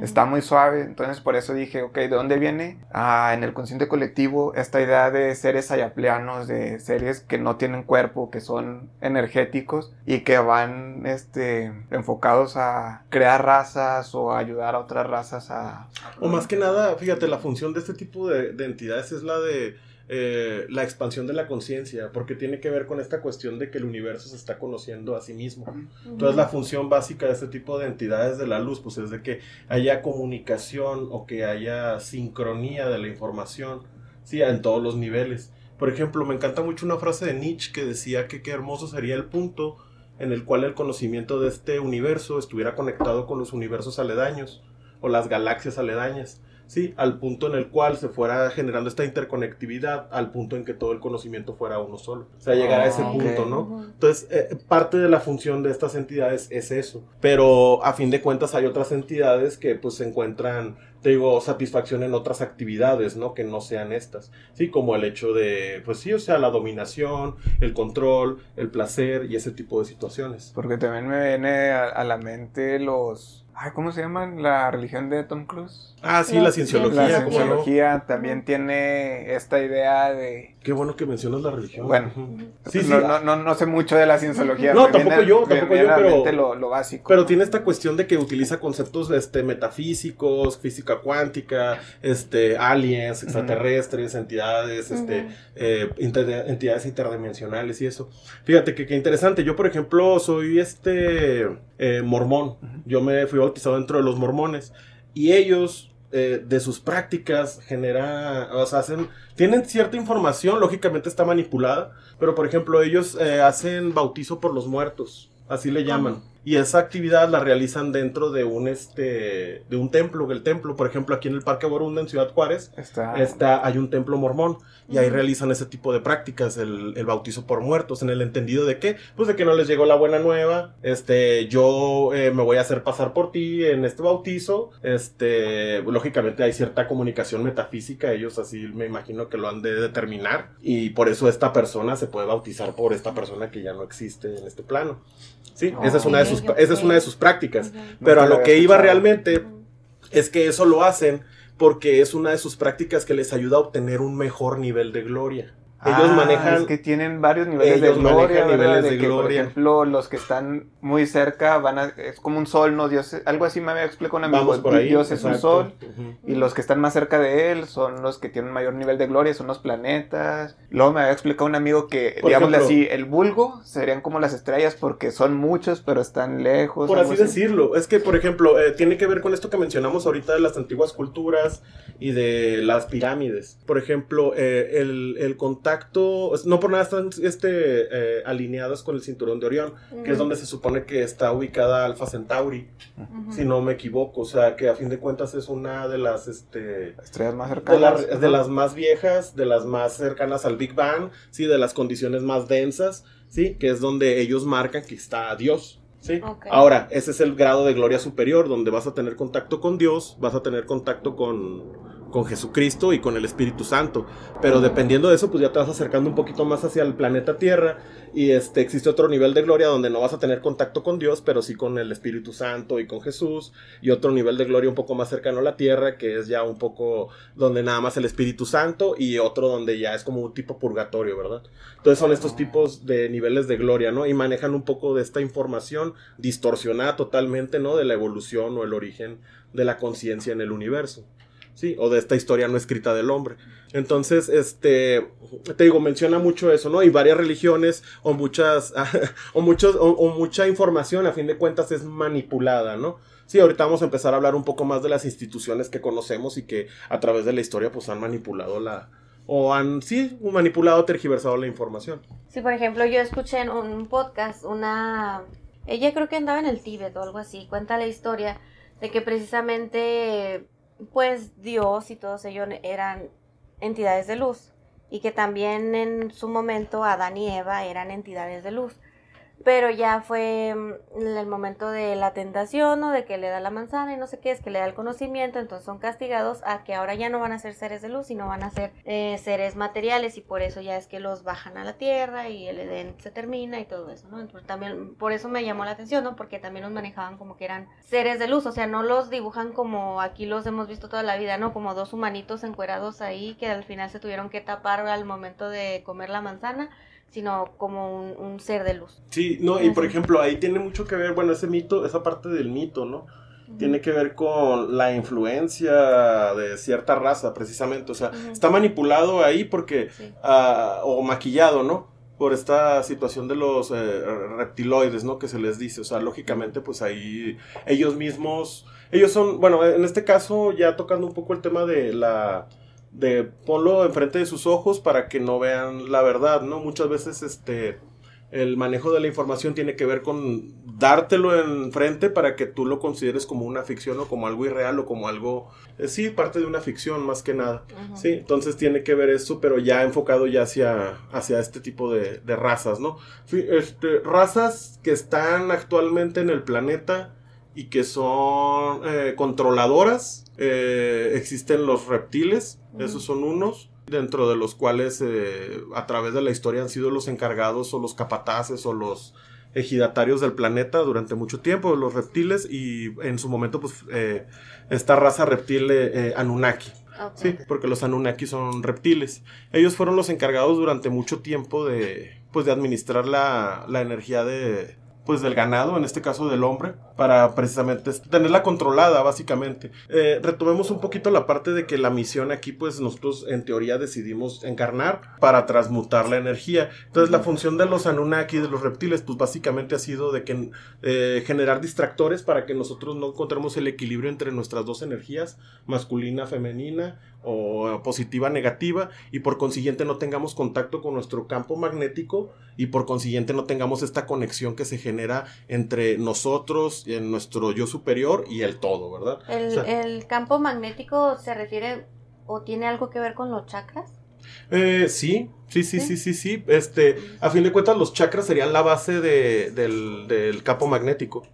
Está muy suave, entonces por eso dije, ok, ¿de dónde viene? Ah, en el consciente colectivo esta idea de seres ayapleanos, de seres que no tienen cuerpo, que son energéticos y que van este, enfocados a crear razas o a ayudar a otras razas a... O más que nada, fíjate, la función de este tipo de, de entidades es la de eh, la expansión de la conciencia, porque tiene que ver con esta cuestión de que el universo se está conociendo a sí mismo. Entonces la función básica de este tipo de entidades de la luz, pues es de que haya comunicación o que haya sincronía de la información, sí, en todos los niveles. Por ejemplo, me encanta mucho una frase de Nietzsche que decía que qué hermoso sería el punto en el cual el conocimiento de este universo estuviera conectado con los universos aledaños o las galaxias aledañas. Sí, al punto en el cual se fuera generando esta interconectividad, al punto en que todo el conocimiento fuera uno solo. O sea, llegar a ese Ah, punto, ¿no? Entonces, eh, parte de la función de estas entidades es eso. Pero a fin de cuentas hay otras entidades que pues encuentran, te digo, satisfacción en otras actividades, ¿no? Que no sean estas. Sí, como el hecho de, pues sí, o sea, la dominación, el control, el placer y ese tipo de situaciones. Porque también me viene a, a la mente los... Ay, ¿Cómo se llaman? La religión de Tom Cruise. Ah, sí, La la cienciología, La cienciología. ¿cómo no? cienciología también tiene esta idea de... Qué bueno que mencionas la religión. Bueno. Sí, Sí, sí. no, no, no, no sé mucho de la cienciología. No, me tampoco viene- yo, tampoco yo, pero- Lo, lo básico. Pero tiene esta cuestión de que utiliza conceptos este, metafísicos, física cuántica, este, aliens, extraterrestres, entidades, este, eh, inter- entidades interdimensionales y eso. Fíjate que, qué interesante. Yo, por ejemplo, soy este eh, mormón. Yo me fui bautizado dentro de los mormones. Y ellos, eh, de sus prácticas, genera, o sea, hacen, tienen cierta información, lógicamente está manipulada, pero por ejemplo, ellos eh, hacen bautizo por los muertos. Así le llaman. Y esa actividad la realizan dentro de un este de un templo, el templo, por ejemplo, aquí en el Parque Borunda en Ciudad Juárez, Está... está, hay un templo mormón y ahí realizan ese tipo de prácticas, el, el bautizo por muertos, en el entendido de que, pues de que no les llegó la buena nueva, este, yo eh, me voy a hacer pasar por ti en este bautizo, este, lógicamente hay cierta comunicación metafísica, ellos así me imagino que lo han de determinar y por eso esta persona se puede bautizar por esta persona que ya no existe en este plano. Sí, esa, es una de sus, Esa es una de sus prácticas. Pero a lo que iba realmente es que eso lo hacen porque es una de sus prácticas que les ayuda a obtener un mejor nivel de gloria. Ellos Ah, manejan... Es que tienen varios niveles Ellos de gloria. niveles de que, Por gloria. ejemplo, los que están muy cerca van a. Es como un sol, ¿no? Dios. Algo así me había explicado un amigo. Por ahí. Dios es un exacto. sol. Ujú. Y los que están más cerca de él son los que tienen mayor nivel de gloria, son los planetas. Luego me había explicado un amigo que, Por digámosle ejemplo- así, el vulgo serían como las estrellas porque son muchos, pero están lejos. Por algo así decirlo. Es que, por ejemplo, eh, tiene que ver con esto que mencionamos ahorita de las antiguas culturas y de las pirámides. Por ejemplo, eh, el, el contacto, no por nada están este, eh, alineadas con el cinturón de Orión, que es donde se supone que está ubicada Alpha Centauri, si no me equivoco. O sea, que a fin de cuentas es una de las... Este, Estrellas más de, cercanas. la- de las más viejas, de las más cercanas al Big Bang, sí, de las condiciones más densas, sí, que es donde ellos marcan que está Dios. ¿sí? Ahora, ese es el grado de gloria superior, donde vas a tener contacto con Dios, vas a tener contacto con, con Jesucristo y con el Espíritu Santo. Pero dependiendo de eso, pues ya te vas acercando un poquito más hacia el planeta Tierra. Y este existe otro nivel de gloria donde no vas a tener contacto con Dios, pero sí con el Espíritu Santo y con Jesús. Y otro nivel de gloria un poco más cercano a la Tierra, que es ya un poco donde nada más el Espíritu Santo. Y otro donde ya es como un tipo purgatorio, ¿verdad? Entonces son estos tipos de niveles de gloria, ¿no? Y manejan un poco de esta información distorsionada totalmente, ¿no? De la evolución o el origen de la conciencia en el universo. Sí, o de esta historia no escrita del hombre. Entonces, este, te digo, menciona mucho eso, ¿no? Y varias religiones o muchas, o muchos, o, mucha información, a fin de cuentas, es manipulada, ¿no? Sí, ahorita vamos a empezar a hablar un poco más de las instituciones que conocemos y que a través de la historia pues han manipulado la, o han, sí, manipulado, tergiversado la información. Sí, por ejemplo, yo escuché en un podcast una... Ella creo que andaba en el Tíbet o algo así, cuenta la historia de que precisamente, pues Dios y todos ellos eran entidades de luz y que también en su momento Adán y Eva eran entidades de luz pero ya fue mm, el momento de la tentación o de que le da la manzana y no sé qué es, que le da el conocimiento, entonces son castigados a que ahora ya no van a ser seres de luz, sino van a ser eh, seres materiales y por eso ya es que los bajan a la tierra y el Edén se termina y todo eso, ¿no? Entonces también por eso me llamó la atención, ¿no? Porque también los manejaban como que eran seres de luz, o sea, no los dibujan como aquí los hemos visto toda la vida, ¿no? Como dos humanitos encuerados ahí que al final se tuvieron que tapar al momento de comer la manzana sino como un, ser de luz. Sí, no, y por ejemplo, ahí tiene mucho que ver, bueno, ese mito, esa parte del mito, ¿no? Tiene que ver con la influencia de cierta raza, precisamente. O sea, está manipulado ahí porque, ah, o maquillado, ¿no? Por esta situación de los eh, reptiloides, ¿no? Que se les dice. O sea, lógicamente, pues ahí ellos mismos, ellos son, bueno, en este caso, ya tocando un poco el tema de la de ponlo enfrente de sus ojos para que no vean la verdad, ¿no? Muchas veces este el manejo de la información tiene que ver con dártelo enfrente para que tú lo consideres como una ficción o como algo irreal o como algo, eh, sí, parte de una ficción más que nada. Sí, entonces tiene que ver eso, pero ya enfocado ya hacia, hacia este tipo de, razas, ¿no? Sí, este, razas que están actualmente en el planeta y que son eh, controladoras. Eh, existen los reptiles, esos son unos, dentro de los cuales eh, a través de la historia han sido los encargados o los capataces o los ejidatarios del planeta durante mucho tiempo, los reptiles, y en su momento, pues, esta raza reptil Anunnaki. Sí, porque los Anunnaki son reptiles. Ellos fueron los encargados durante mucho tiempo de, pues, de administrar la, la energía de, pues del ganado, en este caso del hombre, para precisamente tenerla controlada, básicamente. Eh, retomemos un poquito la parte de que la misión aquí, pues nosotros en teoría decidimos encarnar para transmutar la energía. Entonces la función de los Anunnaki, de los reptiles, pues básicamente ha sido de que eh, generar distractores para que nosotros no encontremos el equilibrio entre nuestras dos energías, masculina, femenina, o positiva negativa y por consiguiente no tengamos contacto con nuestro campo magnético y por consiguiente no tengamos esta conexión que se genera entre nosotros, en nuestro yo superior y el todo, ¿verdad? ¿El, campo magnético se refiere o tiene algo que ver con los chakras? Eh, sí, sí, sí, sí, sí, sí. Este, a fin de cuentas, los chakras serían la base del, del campo magnético.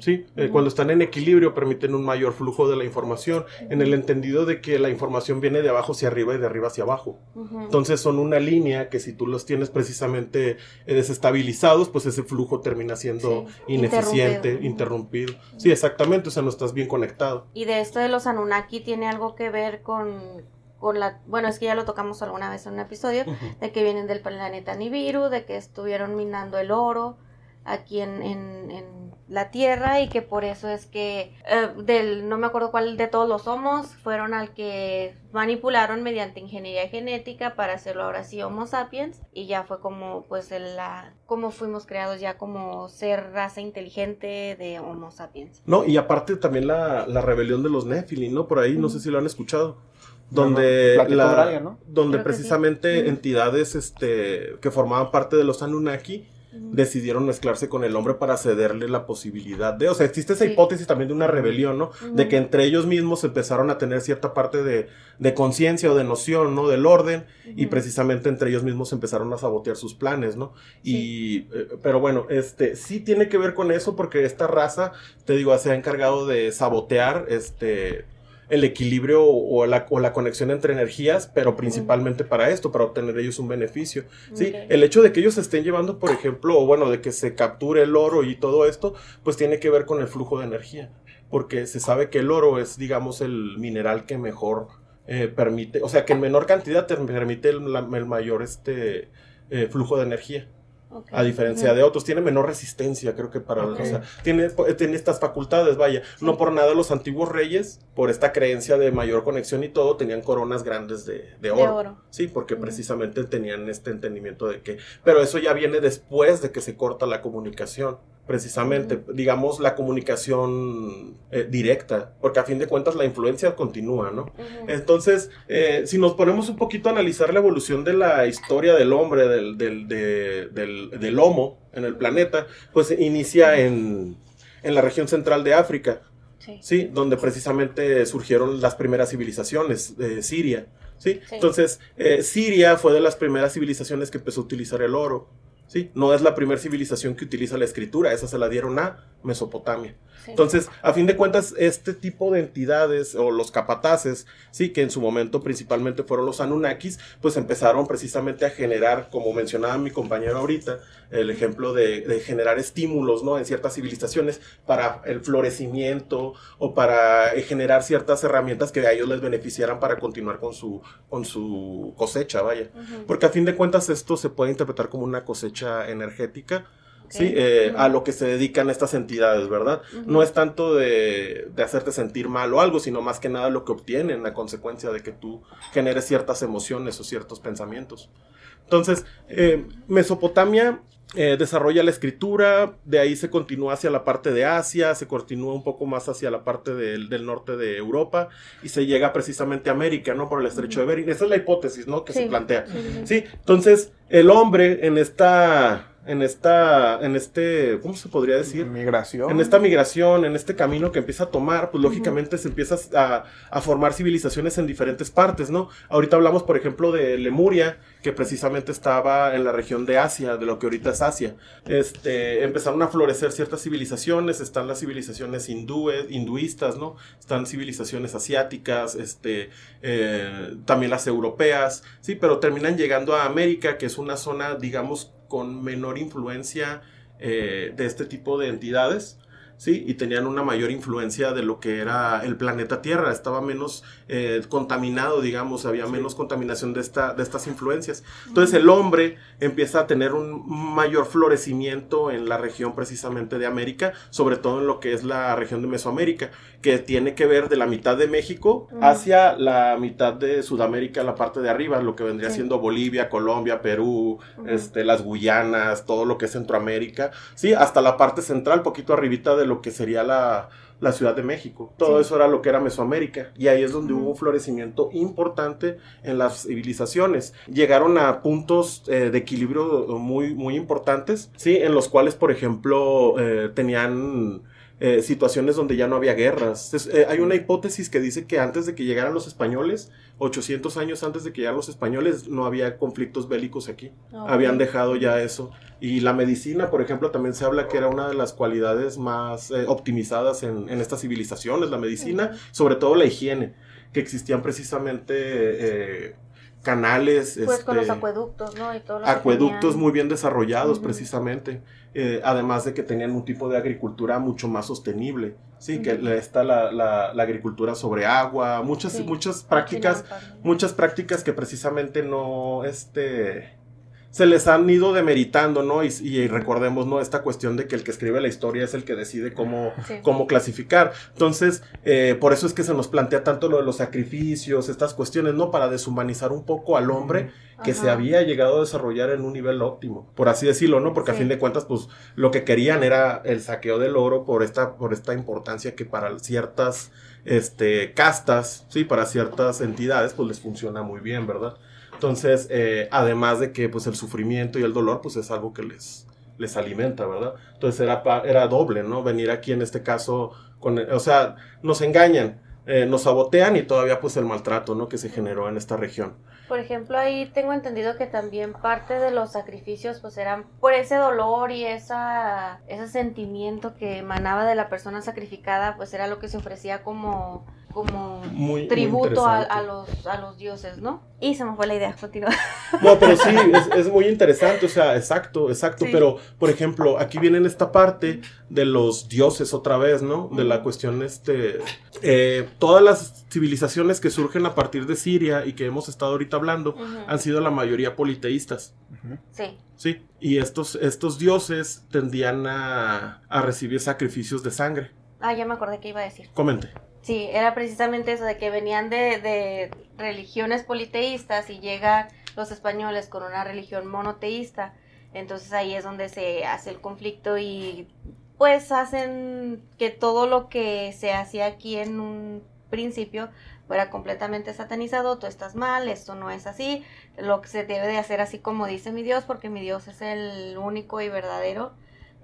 Sí, eh, cuando están en equilibrio permiten un mayor flujo de la información, en el entendido de que la información viene de abajo hacia arriba y de arriba hacia abajo. Entonces son una línea que si tú los tienes precisamente eh, desestabilizados, pues ese flujo termina siendo ineficiente, interrumpido. Sí, exactamente, o sea, no estás bien conectado. Y de esto de los Anunnaki tiene algo que ver con con la, bueno, es que ya lo tocamos alguna vez en un episodio, de que vienen del planeta Nibiru, de que estuvieron minando el oro aquí en, en la Tierra y que por eso es que eh, del no me acuerdo cuál de todos los homos fueron al que manipularon mediante ingeniería genética para hacerlo ahora sí Homo sapiens y ya fue como pues la como fuimos creados ya como ser raza inteligente de Homo sapiens. No, y aparte también la, la rebelión de los Nephilim, ¿no? Por ahí, no sé si lo han escuchado. Donde la, donde precisamente entidades este que formaban parte de los Anunnaki decidieron mezclarse con el hombre para cederle la posibilidad de, o sea, existe esa hipótesis también de una rebelión, ¿no? De que entre ellos mismos empezaron a tener cierta parte de, de conciencia o de noción, ¿no? Del orden y precisamente entre ellos mismos empezaron a sabotear sus planes, ¿no? Y, eh, pero bueno, este, sí tiene que ver con eso porque esta raza, te digo, se ha encargado de sabotear, este, el equilibrio o la, o la, conexión entre energías, pero principalmente para esto, para obtener ellos un beneficio. ¿sí? El hecho de que ellos estén llevando, por ejemplo, o bueno, de que se capture el oro y todo esto, pues tiene que ver con el flujo de energía, porque se sabe que el oro es, digamos, el mineral que mejor eh, permite, o sea, que en menor cantidad te permite el, mayor este, eh, flujo de energía. A diferencia de otros, tiene menor resistencia, creo que para... O sea, tiene, tiene estas facultades, vaya. No por nada los antiguos reyes, por esta creencia de mayor conexión y todo, tenían coronas grandes de, de, oro. Sí, porque precisamente tenían este entendimiento de que... Pero eso ya viene después de que se corta la comunicación. Precisamente, digamos, la comunicación eh, directa, porque a fin de cuentas la influencia continúa, ¿no? Entonces, eh, si nos ponemos un poquito a analizar la evolución de la historia del hombre, del, del, del, del homo en el planeta, pues inicia en, en la región central de África, Sí. Donde precisamente surgieron las primeras civilizaciones, de Siria, ¿sí? Entonces, eh, Siria fue de las primeras civilizaciones que empezó a utilizar el oro, ¿sí? No es la primera civilización que utiliza la escritura, esa se la dieron a Mesopotamia. Entonces, a fin de cuentas, este tipo de entidades o los capataces, sí, que en su momento principalmente fueron los Anunnakis, pues empezaron precisamente a generar, como mencionaba mi compañero ahorita, el ejemplo de, generar estímulos, ¿no? En ciertas civilizaciones para el florecimiento o para eh, generar ciertas herramientas que a ellos les beneficiaran para continuar con su, con su cosecha, vaya. Porque a fin de cuentas esto se puede interpretar como una cosecha energética ¿sí? Eh, a lo que se dedican estas entidades, ¿verdad? No es tanto de, hacerte sentir mal o algo, sino más que nada lo que obtienen a consecuencia de que tú generes ciertas emociones o ciertos pensamientos. Entonces, eh, Mesopotamia eh, desarrolla la escritura, de ahí se continúa hacia la parte de Asia, se continúa un poco más hacia la parte del, norte de Europa y se llega precisamente a América, ¿no? Por el estrecho de Bering. Esa es la hipótesis, ¿no? Que se plantea. Sí, entonces el hombre en esta en esta, en este, ¿cómo se podría decir? Migración. En esta migración, en este camino que empieza a tomar, pues lógicamente se empieza a, a, formar civilizaciones en diferentes partes, ¿no? Ahorita hablamos, por ejemplo, de Lemuria, que precisamente estaba en la región de Asia, de lo que ahorita es Asia. Este, empezaron a florecer ciertas civilizaciones, están las civilizaciones hindúes, hinduistas, ¿no? Están civilizaciones asiáticas, este, eh, también las europeas, sí, pero terminan llegando a América, que es una zona, digamos, con menor influencia eh, de este tipo de entidades. ¿Sí? Y tenían una mayor influencia de lo que era el planeta Tierra, estaba menos eh, contaminado, digamos, había menos contaminación de, esta, de estas influencias. Entonces el hombre empieza a tener un mayor florecimiento en la región precisamente de América, sobre todo en lo que es la región de Mesoamérica, que tiene que ver de la mitad de México hacia la mitad de Sudamérica, la parte de arriba, lo que vendría siendo Bolivia, Colombia, Perú, este, las Guyanas, todo lo que es Centroamérica, sí, hasta la parte central, poquito arribita de lo que sería la, Ciudad de México. Todo eso era lo que era Mesoamérica. Y ahí es donde hubo un florecimiento importante en las civilizaciones. Llegaron a puntos eh, de equilibrio muy, muy importantes, ¿sí? En los cuales, por ejemplo, eh, tenían eh, situaciones donde ya no había guerras. Eh, hay una hipótesis que dice que antes de que llegaran los españoles, 800 años antes de que llegaran los españoles, no había conflictos bélicos aquí. Habían dejado ya eso. Y la medicina, por ejemplo, también se habla que era una de las cualidades más eh, optimizadas en, estas civilizaciones, la medicina, sobre todo la higiene, que existían precisamente canales. Pues con los este, acueductos, ¿no? acueductos muy bien desarrollados, precisamente. Eh, además de que tenían un tipo de agricultura mucho más sostenible. Sí, que está la, la, agricultura sobre agua, muchas, muchas prácticas, muchas prácticas que precisamente no, este, se les han ido demeritando, ¿no? Y, recordemos, ¿no? Esta cuestión de que el que escribe la historia es el que decide cómo, cómo clasificar. Entonces, eh, por eso es que se nos plantea tanto lo de los sacrificios, estas cuestiones, ¿no? Para deshumanizar un poco al hombre que se había llegado a desarrollar en un nivel óptimo, por así decirlo, ¿no? Porque a fin de cuentas, pues, lo que querían era el saqueo del oro por esta, por esta importancia que para ciertas, este, castas, sí, para ciertas entidades, pues les funciona muy bien, ¿verdad? Entonces, eh, además de que pues el sufrimiento y el dolor pues es algo que les, les alimenta, ¿verdad? Entonces era, era doble, ¿no? Venir aquí en este caso, con, o sea, nos engañan, eh, nos sabotean y todavía pues el maltrato, ¿no? Que se generó en esta región. Por ejemplo, ahí tengo entendido que también parte de los sacrificios pues eran por ese dolor y esa, ese sentimiento que emanaba de la persona sacrificada, pues era lo que se ofrecía como como tributo a, los, a los dioses, ¿no? Y se me fue la idea, continúa. No, pero sí, es, muy interesante, o sea, exacto, exacto, pero por ejemplo, aquí viene en esta parte de los dioses otra vez, ¿no? De la cuestión, este, eh, todas las civilizaciones que surgen a partir de Siria y que hemos estado ahorita hablando han sido la mayoría politeístas. Sí. Sí, y estos, estos dioses tendían a, a recibir sacrificios de sangre. Ah, ya me acordé que iba a decir. Comente. Sí, era precisamente eso, de que venían de, de religiones politeístas y llegan los españoles con una religión monoteísta. Entonces ahí es donde se hace el conflicto y pues hacen que todo lo que se hacía aquí en un principio fuera completamente satanizado, tú estás mal, esto no es así, lo que se debe de hacer así como dice mi Dios, porque mi Dios es el único y verdadero.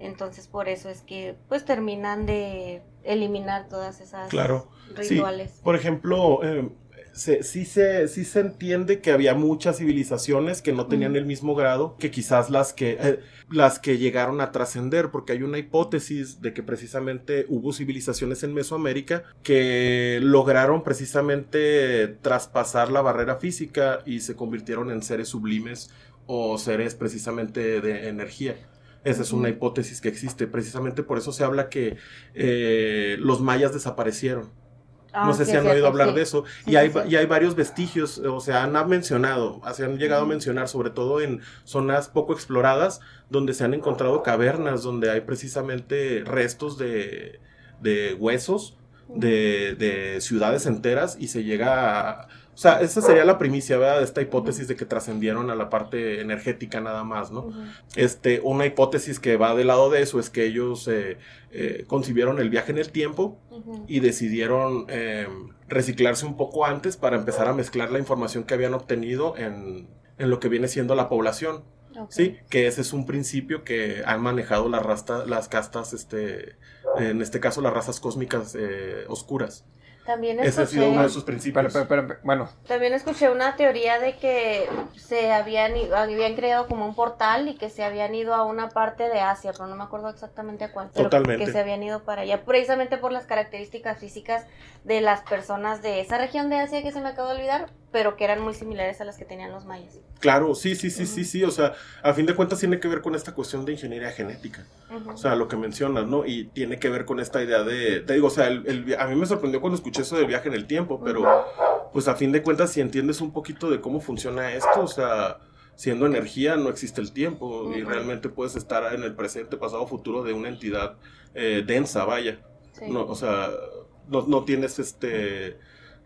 Entonces por eso es que pues terminan de eliminar todas esas Claro. rituales. Por ejemplo, eh, se, sí, se, sí se entiende que había muchas civilizaciones que no tenían el mismo grado que quizás las que, eh, las que llegaron a trascender, porque hay una hipótesis de que precisamente hubo civilizaciones en Mesoamérica que lograron precisamente traspasar la barrera física y se convirtieron en seres sublimes o seres precisamente de energía. Esa es una hipótesis que existe. Precisamente por eso se habla que eh, los mayas desaparecieron. Ah, No sé sí, si han oído hablar sí. de eso. Y, hay, y hay varios vestigios, o sea, han mencionado, se han llegado a mencionar, sobre todo en zonas poco exploradas, donde se han encontrado cavernas, donde hay precisamente restos de, de huesos de, de ciudades enteras y se llega a... O sea, esa sería la primicia, ¿verdad? De esta hipótesis de que trascendieron a la parte energética nada más, ¿no? Este, una hipótesis que va del lado de eso es que ellos eh, eh, concibieron el viaje en el tiempo y decidieron eh, reciclarse un poco antes para empezar a mezclar la información que habían obtenido en, en lo que viene siendo la población. Sí, que ese es un principio que han manejado las, rasta- las castas, este, en este caso las razas cósmicas eh, oscuras. También Ese ha sido escuché, uno de sus principios. Pero, pero, pero, bueno, también escuché una teoría de que se habían, habían creado como un portal y que se habían ido a una parte de Asia, pero no me acuerdo exactamente a cuál. pero Totalmente. Que se habían ido para allá, precisamente por las características físicas de las personas de esa región de Asia que se me acabó de olvidar, pero que eran muy similares a las que tenían los mayas. Claro, sí, sí, sí, sí, sí. O sea, a fin de cuentas tiene que ver con esta cuestión de ingeniería genética. O sea, lo que mencionas, ¿no? Y tiene que ver con esta idea de, te digo, o sea, el- a mí me sorprendió cuando escuché eso del viaje en el tiempo, pero pues a fin de cuentas si entiendes un poquito de cómo funciona esto, o sea, siendo energía no existe el tiempo y realmente puedes estar en el presente, pasado, futuro de una entidad eh, densa, vaya. Sí. No, o sea, no, no tienes este,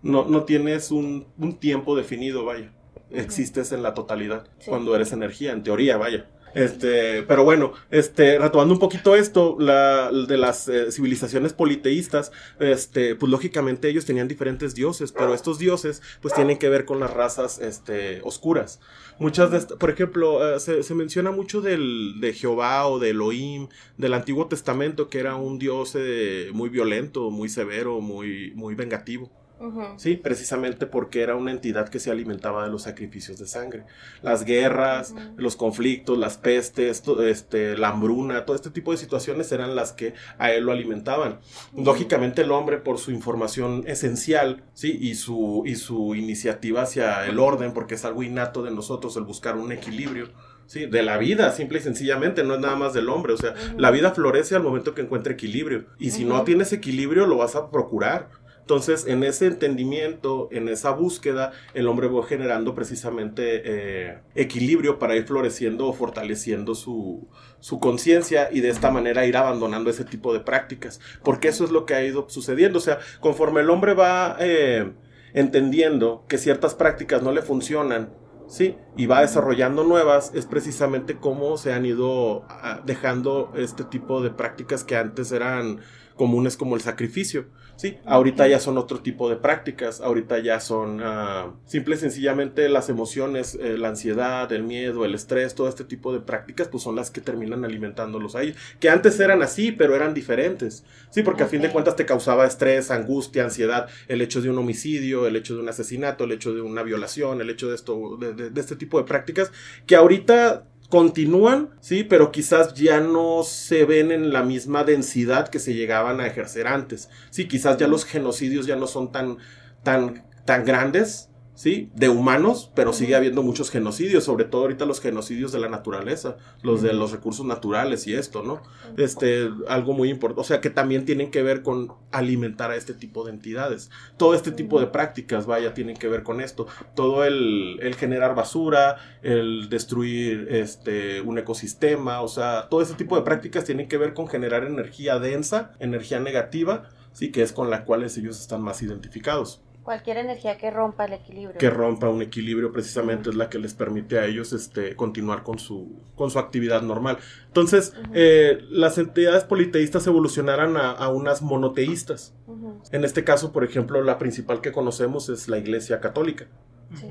no, no tienes un, un tiempo definido, vaya. Existes en la totalidad Sí. cuando eres energía, en teoría, vaya. Este, pero bueno, este, retomando un poquito esto, la, de las eh, civilizaciones politeístas, este, pues lógicamente ellos tenían diferentes dioses, pero estos dioses, pues tienen que ver con las razas, este, oscuras. Muchas de estas, por ejemplo, eh, se, se menciona mucho del, de Jehová o de Elohim, del Antiguo Testamento, que era un dios eh, muy violento, muy severo, muy, muy vengativo. Sí, precisamente porque era una entidad que se alimentaba de los sacrificios de sangre. Las guerras, los conflictos, las pestes, este, la hambruna, todo este tipo de situaciones eran las que a él lo alimentaban. Lógicamente el hombre por su información esencial, sí, y su y su iniciativa hacia el orden, porque es algo innato de nosotros el buscar un equilibrio. Sí, de la vida, simple y sencillamente, no es nada más del hombre, o sea, la vida florece al momento que encuentra equilibrio, y si no tienes equilibrio, lo vas a procurar. Entonces, en ese entendimiento, en esa búsqueda, el hombre va generando precisamente eh, equilibrio para ir floreciendo o fortaleciendo su, su conciencia y de esta manera ir abandonando ese tipo de prácticas. Porque eso es lo que ha ido sucediendo. O sea, conforme el hombre va eh, entendiendo que ciertas prácticas no le funcionan, ¿sí? Y va desarrollando nuevas, es precisamente cómo se han ido ah, dejando este tipo de prácticas que antes eran comunes como el sacrificio. Sí, ahorita ya son otro tipo de prácticas, ahorita ya son ah, simple y sencillamente las emociones, eh, la ansiedad, el miedo, el estrés, todo este tipo de prácticas, pues son las que terminan alimentándolos ahí. Que antes eran así, pero eran diferentes. Sí, porque a fin de cuentas te causaba estrés, angustia, ansiedad, el hecho de un homicidio, el hecho de un asesinato, el hecho de una violación, el hecho de esto, de, de- de este tipo de prácticas, que ahorita continúan, sí, pero quizás ya no se ven en la misma densidad que se llegaban a ejercer antes. Sí, quizás ya los genocidios ya no son tan, tan, tan grandes, sí, de humanos, pero sigue habiendo muchos genocidios, sobre todo ahorita los genocidios de la naturaleza, los de los recursos naturales y esto, ¿no? Este, algo muy importante, o sea, que también tienen que ver con alimentar a este tipo de entidades. Todo este tipo de prácticas, vaya, tienen que ver con esto. Todo el, el generar basura, el destruir este, un ecosistema, o sea, todo ese tipo de prácticas tienen que ver con generar energía densa, energía negativa, sí, que es con la cual ellos están más identificados. Cualquier energía que rompa el equilibrio. Que rompa un equilibrio precisamente es la que les permite a ellos este, continuar con su, con su actividad normal. Entonces, eh, las entidades politeístas evolucionaron a, unas monoteístas. En este caso, por ejemplo, la principal que conocemos es la Iglesia Católica.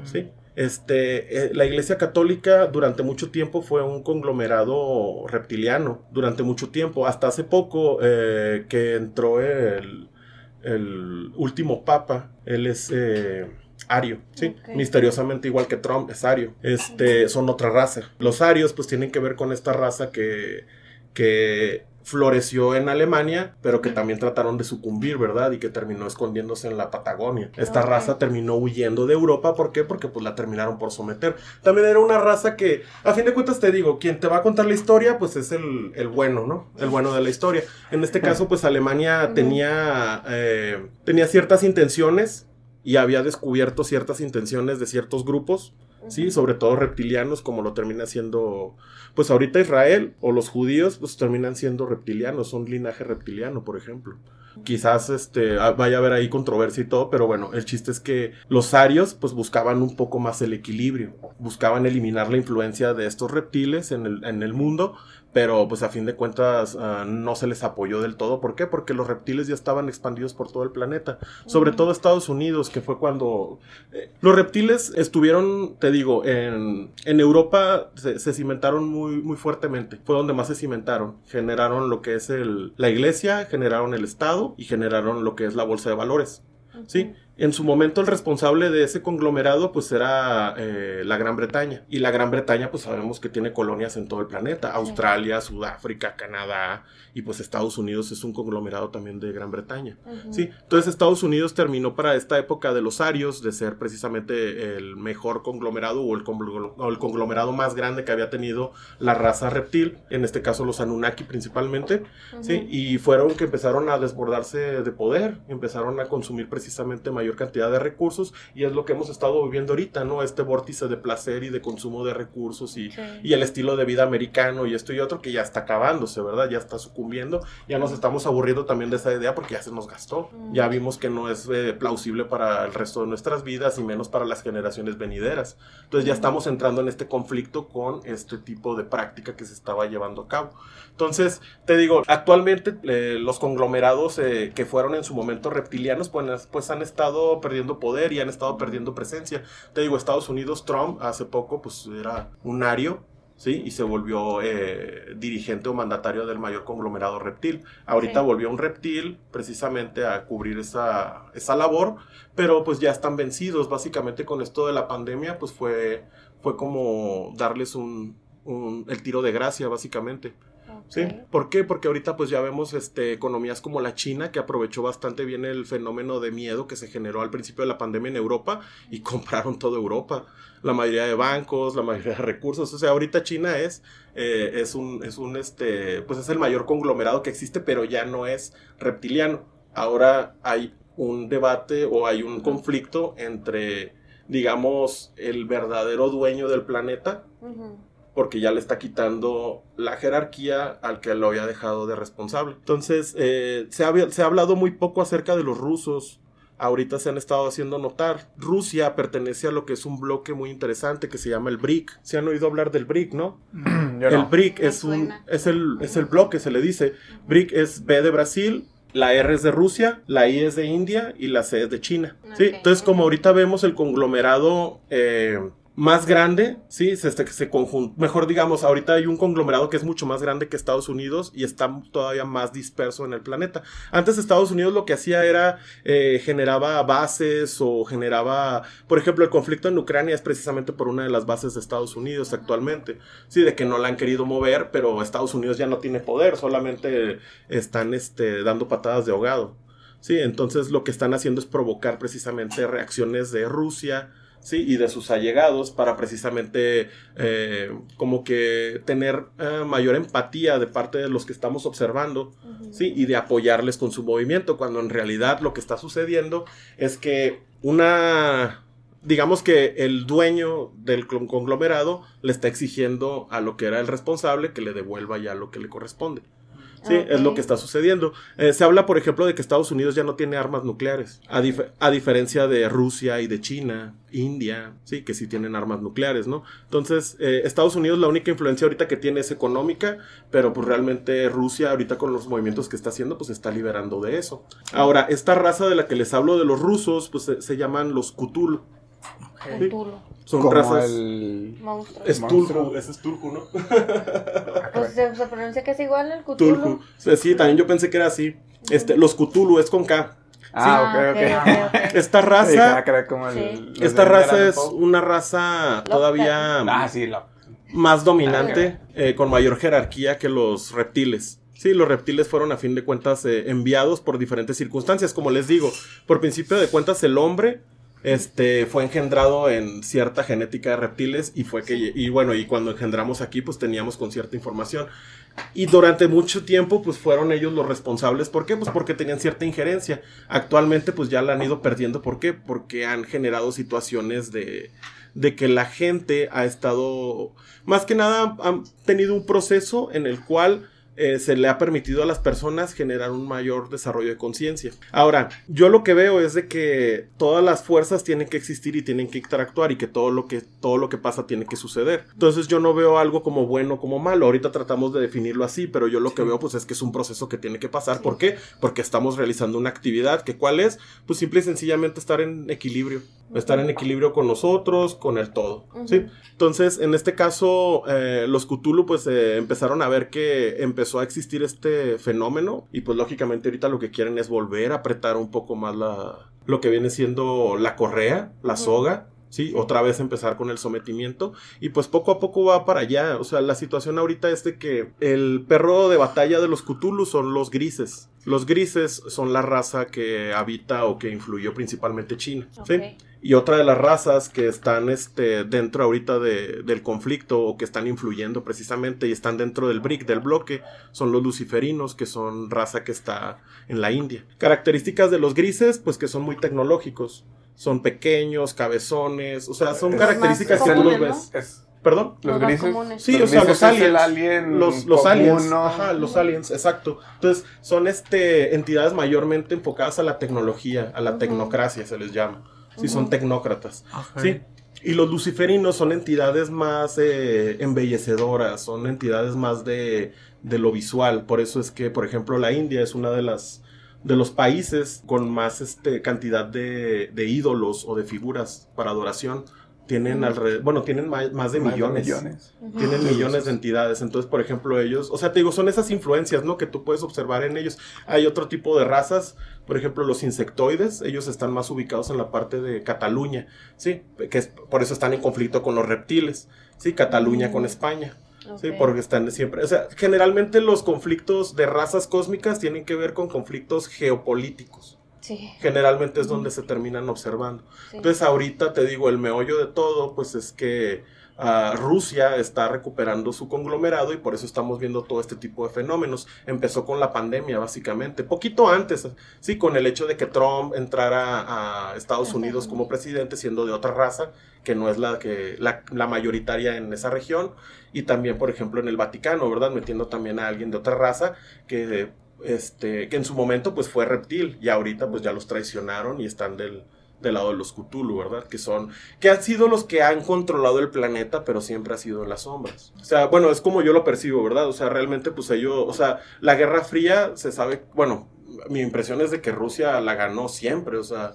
Sí. Este, eh, la Iglesia Católica durante mucho tiempo fue un conglomerado reptiliano, durante mucho tiempo, hasta hace poco eh, que entró el, el último papa, él es eh, ario, ¿sí? Misteriosamente igual que Trump es ario. Este, son otra raza. Los arios pues tienen que ver con esta raza que, que floreció en Alemania, pero que también trataron de sucumbir, ¿verdad? Y que terminó escondiéndose en la Patagonia. Esta raza terminó huyendo de Europa, ¿por qué? Porque pues la terminaron por someter. También era una raza que, a fin de cuentas te digo, quien te va a contar la historia, pues es el, el bueno, ¿no? El bueno de la historia. En este caso, pues Alemania tenía, eh, tenía ciertas intenciones y había descubierto ciertas intenciones de ciertos grupos ¿sí? Sobre todo reptilianos, como lo termina siendo, pues ahorita Israel o los judíos, pues terminan siendo reptilianos, son linaje reptiliano, por ejemplo. Quizás este, ah, vaya a haber ahí controversia y todo, pero bueno, el chiste es que los arios pues buscaban un poco más el equilibrio, buscaban eliminar la influencia de estos reptiles en el, en el mundo, pero pues a fin de cuentas ah, no se les apoyó del todo. ¿Por qué? Porque los reptiles ya estaban expandidos por todo el planeta, sobre todo Estados Unidos, que fue cuando eh, los reptiles estuvieron, te digo, en, en Europa se, cimentaron muy, muy fuertemente, fue donde más se cimentaron, generaron lo que es el, la iglesia, generaron el Estado y generaron lo que es la bolsa de valores. ¿Sí? En su momento el responsable de ese conglomerado pues era eh, la Gran Bretaña. Y la Gran Bretaña pues sabemos que tiene colonias en todo el planeta. Australia, Sudáfrica, Canadá y pues Estados Unidos es un conglomerado también de Gran Bretaña. Sí, entonces Estados Unidos terminó para esta época de los arios de ser precisamente el mejor conglomerado o el, conglomerado más grande que había tenido la raza reptil, en este caso los Anunnaki principalmente. Sí, y fueron que empezaron a desbordarse de poder, empezaron a consumir precisamente mayor cantidad de recursos y es lo que hemos estado viviendo ahorita, ¿no? Este vórtice de placer y de consumo de recursos y, y el estilo de vida americano y esto y otro que ya está acabándose, ¿verdad? Ya está sucumbiendo, ya nos estamos aburriendo también de esa idea porque ya se nos gastó, ya vimos que no es eh, plausible para el resto de nuestras vidas y menos para las generaciones venideras. Entonces ya estamos entrando en este conflicto con este tipo de práctica que se estaba llevando a cabo. Entonces, te digo, actualmente eh, los conglomerados eh, que fueron en su momento reptilianos, pues, pues han estado perdiendo poder y han estado perdiendo presencia. Te digo, Estados Unidos, Trump hace poco pues era un ario, ¿sí? Y se volvió eh, dirigente o mandatario del mayor conglomerado reptil. Ahorita volvió un reptil precisamente a cubrir esa, esa labor, pero pues ya están vencidos. Básicamente con esto de la pandemia pues fue, fue como darles un, un el tiro de gracia básicamente. Sí, ¿por qué? Porque ahorita pues ya vemos este, economías como la China que aprovechó bastante bien el fenómeno de miedo que se generó al principio de la pandemia en Europa y compraron toda Europa. La mayoría de bancos, la mayoría de recursos. O sea, ahorita China es, eh, es un, es un, este, pues es el mayor conglomerado que existe, pero ya no es reptiliano. Ahora hay un debate o hay un conflicto entre, digamos, el verdadero dueño del planeta porque ya le está quitando la jerarquía al que lo había dejado de responsable. Entonces, eh, se, ha, se ha hablado muy poco acerca de los rusos. Ahorita se han estado haciendo notar. Rusia pertenece a lo que es un bloque muy interesante que se llama el BRIC. Se han oído hablar del BRIC, ¿no? El BRIC es, un, es, el, es el bloque, se le dice. BRIC es B de Brasil, la R es de Rusia, la I es de India y la C es de China. ¿sí? Entonces, como ahorita vemos el conglomerado eh, más grande, sí, se, se, se mejor digamos, ahorita hay un conglomerado que es mucho más grande que Estados Unidos y está todavía más disperso en el planeta. Antes Estados Unidos lo que hacía era eh, generaba bases o generaba, por ejemplo, el conflicto en Ucrania es precisamente por una de las bases de Estados Unidos actualmente, sí, de que no la han querido mover, pero Estados Unidos ya no tiene poder, solamente están este, dando patadas de ahogado. Sí, entonces lo que están haciendo es provocar precisamente reacciones de Rusia, ¿sí? Y de sus allegados para precisamente eh, como que tener eh, mayor empatía de parte de los que estamos observando, ¿sí? Y de apoyarles con su movimiento, cuando en realidad lo que está sucediendo es que una... Digamos que el dueño del conglomerado le está exigiendo a lo que era el responsable que le devuelva ya lo que le corresponde. Sí, es lo que está sucediendo. Eh, se habla, por ejemplo, de que Estados Unidos ya no tiene armas nucleares, a, dif- a diferencia de Rusia y de China, India, sí, que sí tienen armas nucleares, ¿no? Entonces, eh, Estados Unidos la única influencia ahorita que tiene es económica, pero pues realmente Rusia ahorita con los movimientos que está haciendo, pues se está liberando de eso. Ahora, esta raza de la que les hablo de los rusos, pues se, se llaman los Cthulhu. Sí. Cthulhu, Son Como razas... el... monstruo. Es. Tulhu, ese es Tulhu, ¿no? Pues se, se pronuncia que es igual al Cthulhu. Tulhu. Sí, sí, también yo pensé que era así. Este, los Cthulhu es con K. Ah, ok, ok. ok, ok. Esta Sí, raza, ah, el- Sí. esta raza es una raza todavía Ah, sí, lo... más dominante, eh, con mayor jerarquía que los reptiles. Sí, los reptiles fueron a fin de cuentas eh, enviados por diferentes circunstancias, como les digo. Por principio de cuentas, el hombre este, fue engendrado en cierta genética de reptiles y fue que, y bueno, y cuando engendramos aquí, pues teníamos con cierta información. Y durante mucho tiempo, pues fueron ellos los responsables. ¿Por qué? Pues porque tenían cierta injerencia. Actualmente, pues ya la han ido perdiendo. ¿Por qué? Porque han generado situaciones de, de que la gente ha estado, más que nada, han tenido un proceso en el cual eh, se le ha permitido a las personas generar un mayor desarrollo de conciencia. Ahora, yo lo que veo es de que todas las fuerzas tienen que existir y tienen que interactuar y que todo lo que todo lo que pasa tiene que suceder. Entonces yo no veo algo como bueno o como malo. Ahorita tratamos de definirlo así, pero yo lo que veo pues es que es un proceso que tiene que pasar. ¿Por qué? Porque estamos realizando una actividad que cuál es? Pues simple y sencillamente estar en equilibrio. Estar en equilibrio con nosotros, con el todo. ¿sí? Entonces, en este caso, eh, los Cthulhu pues eh, empezaron a ver que empezó a existir este fenómeno y pues lógicamente ahorita lo que quieren es volver a apretar un poco más la, lo que viene siendo la correa, la soga. Sí, otra vez empezar con el sometimiento y pues poco a poco va para allá. O sea, la situación ahorita es de que el perro de batalla de los Cthulhu son los grises. Los grises son la raza que habita o que influyó principalmente China. ¿sí? Y otra de las razas que están este, dentro ahorita de- del conflicto o que están influyendo precisamente y están dentro del BRIC, del bloque, son los luciferinos, que son raza que está en la India. Características de los grises, pues que son muy tecnológicos. Son pequeños, cabezones, o sea, son Es características que tú los comunes, ves. Es ¿Perdón? los Los grises. comunes. Sí, o sea, los aliens. alien Los, los común, aliens. ¿no? Ajá, los aliens, exacto. Entonces, son este entidades mayormente enfocadas a la tecnología, a la tecnocracia se les llama. Sí, son tecnócratas. Sí. Y los luciferinos son entidades más eh, embellecedoras, son entidades más de, de lo visual. Por eso es que, por ejemplo, la India es una de las de los países con más este, cantidad de, de ídolos o de figuras para adoración. Tienen Ujú. alrededor, bueno, tienen más, más de Más de millones. millones. Tienen Sí, millones sí, de entidades. Entonces, por ejemplo, ellos, o sea, te digo, son esas influencias, ¿no? Que tú puedes observar en ellos. Hay otro tipo de razas, por ejemplo, los insectoides, ellos están más ubicados en la parte de Cataluña, ¿sí? Que es, por eso están en conflicto con los reptiles, ¿sí? Cataluña Mm. con España, ¿sí? Porque están siempre, o sea, generalmente los conflictos de razas cósmicas tienen que ver con conflictos geopolíticos. Sí. Generalmente es donde se terminan observando. sí. Entonces ahorita te digo, el meollo de todo, pues es que ah, Rusia está recuperando su conglomerado y por eso estamos viendo todo este tipo de fenómenos. Empezó con la pandemia, básicamente. Poquito antes, sí, con el hecho de que Trump entrara a Estados Ajá. Unidos como presidente, siendo de otra raza, que no es la que la, la mayoritaria en esa región. Y también, por ejemplo, en el Vaticano, ¿verdad? Metiendo también a alguien de otra raza que este, que en su momento pues fue reptil y ahorita pues ya los traicionaron y están del, del lado de los Cthulhu, ¿verdad? Que son, que han sido los que han controlado el planeta, pero siempre ha sido en las sombras. O sea, bueno, es como yo lo percibo, ¿verdad? O sea, realmente pues ellos, o sea, la Guerra Fría se sabe, bueno, mi impresión es de que Rusia la ganó siempre, o sea,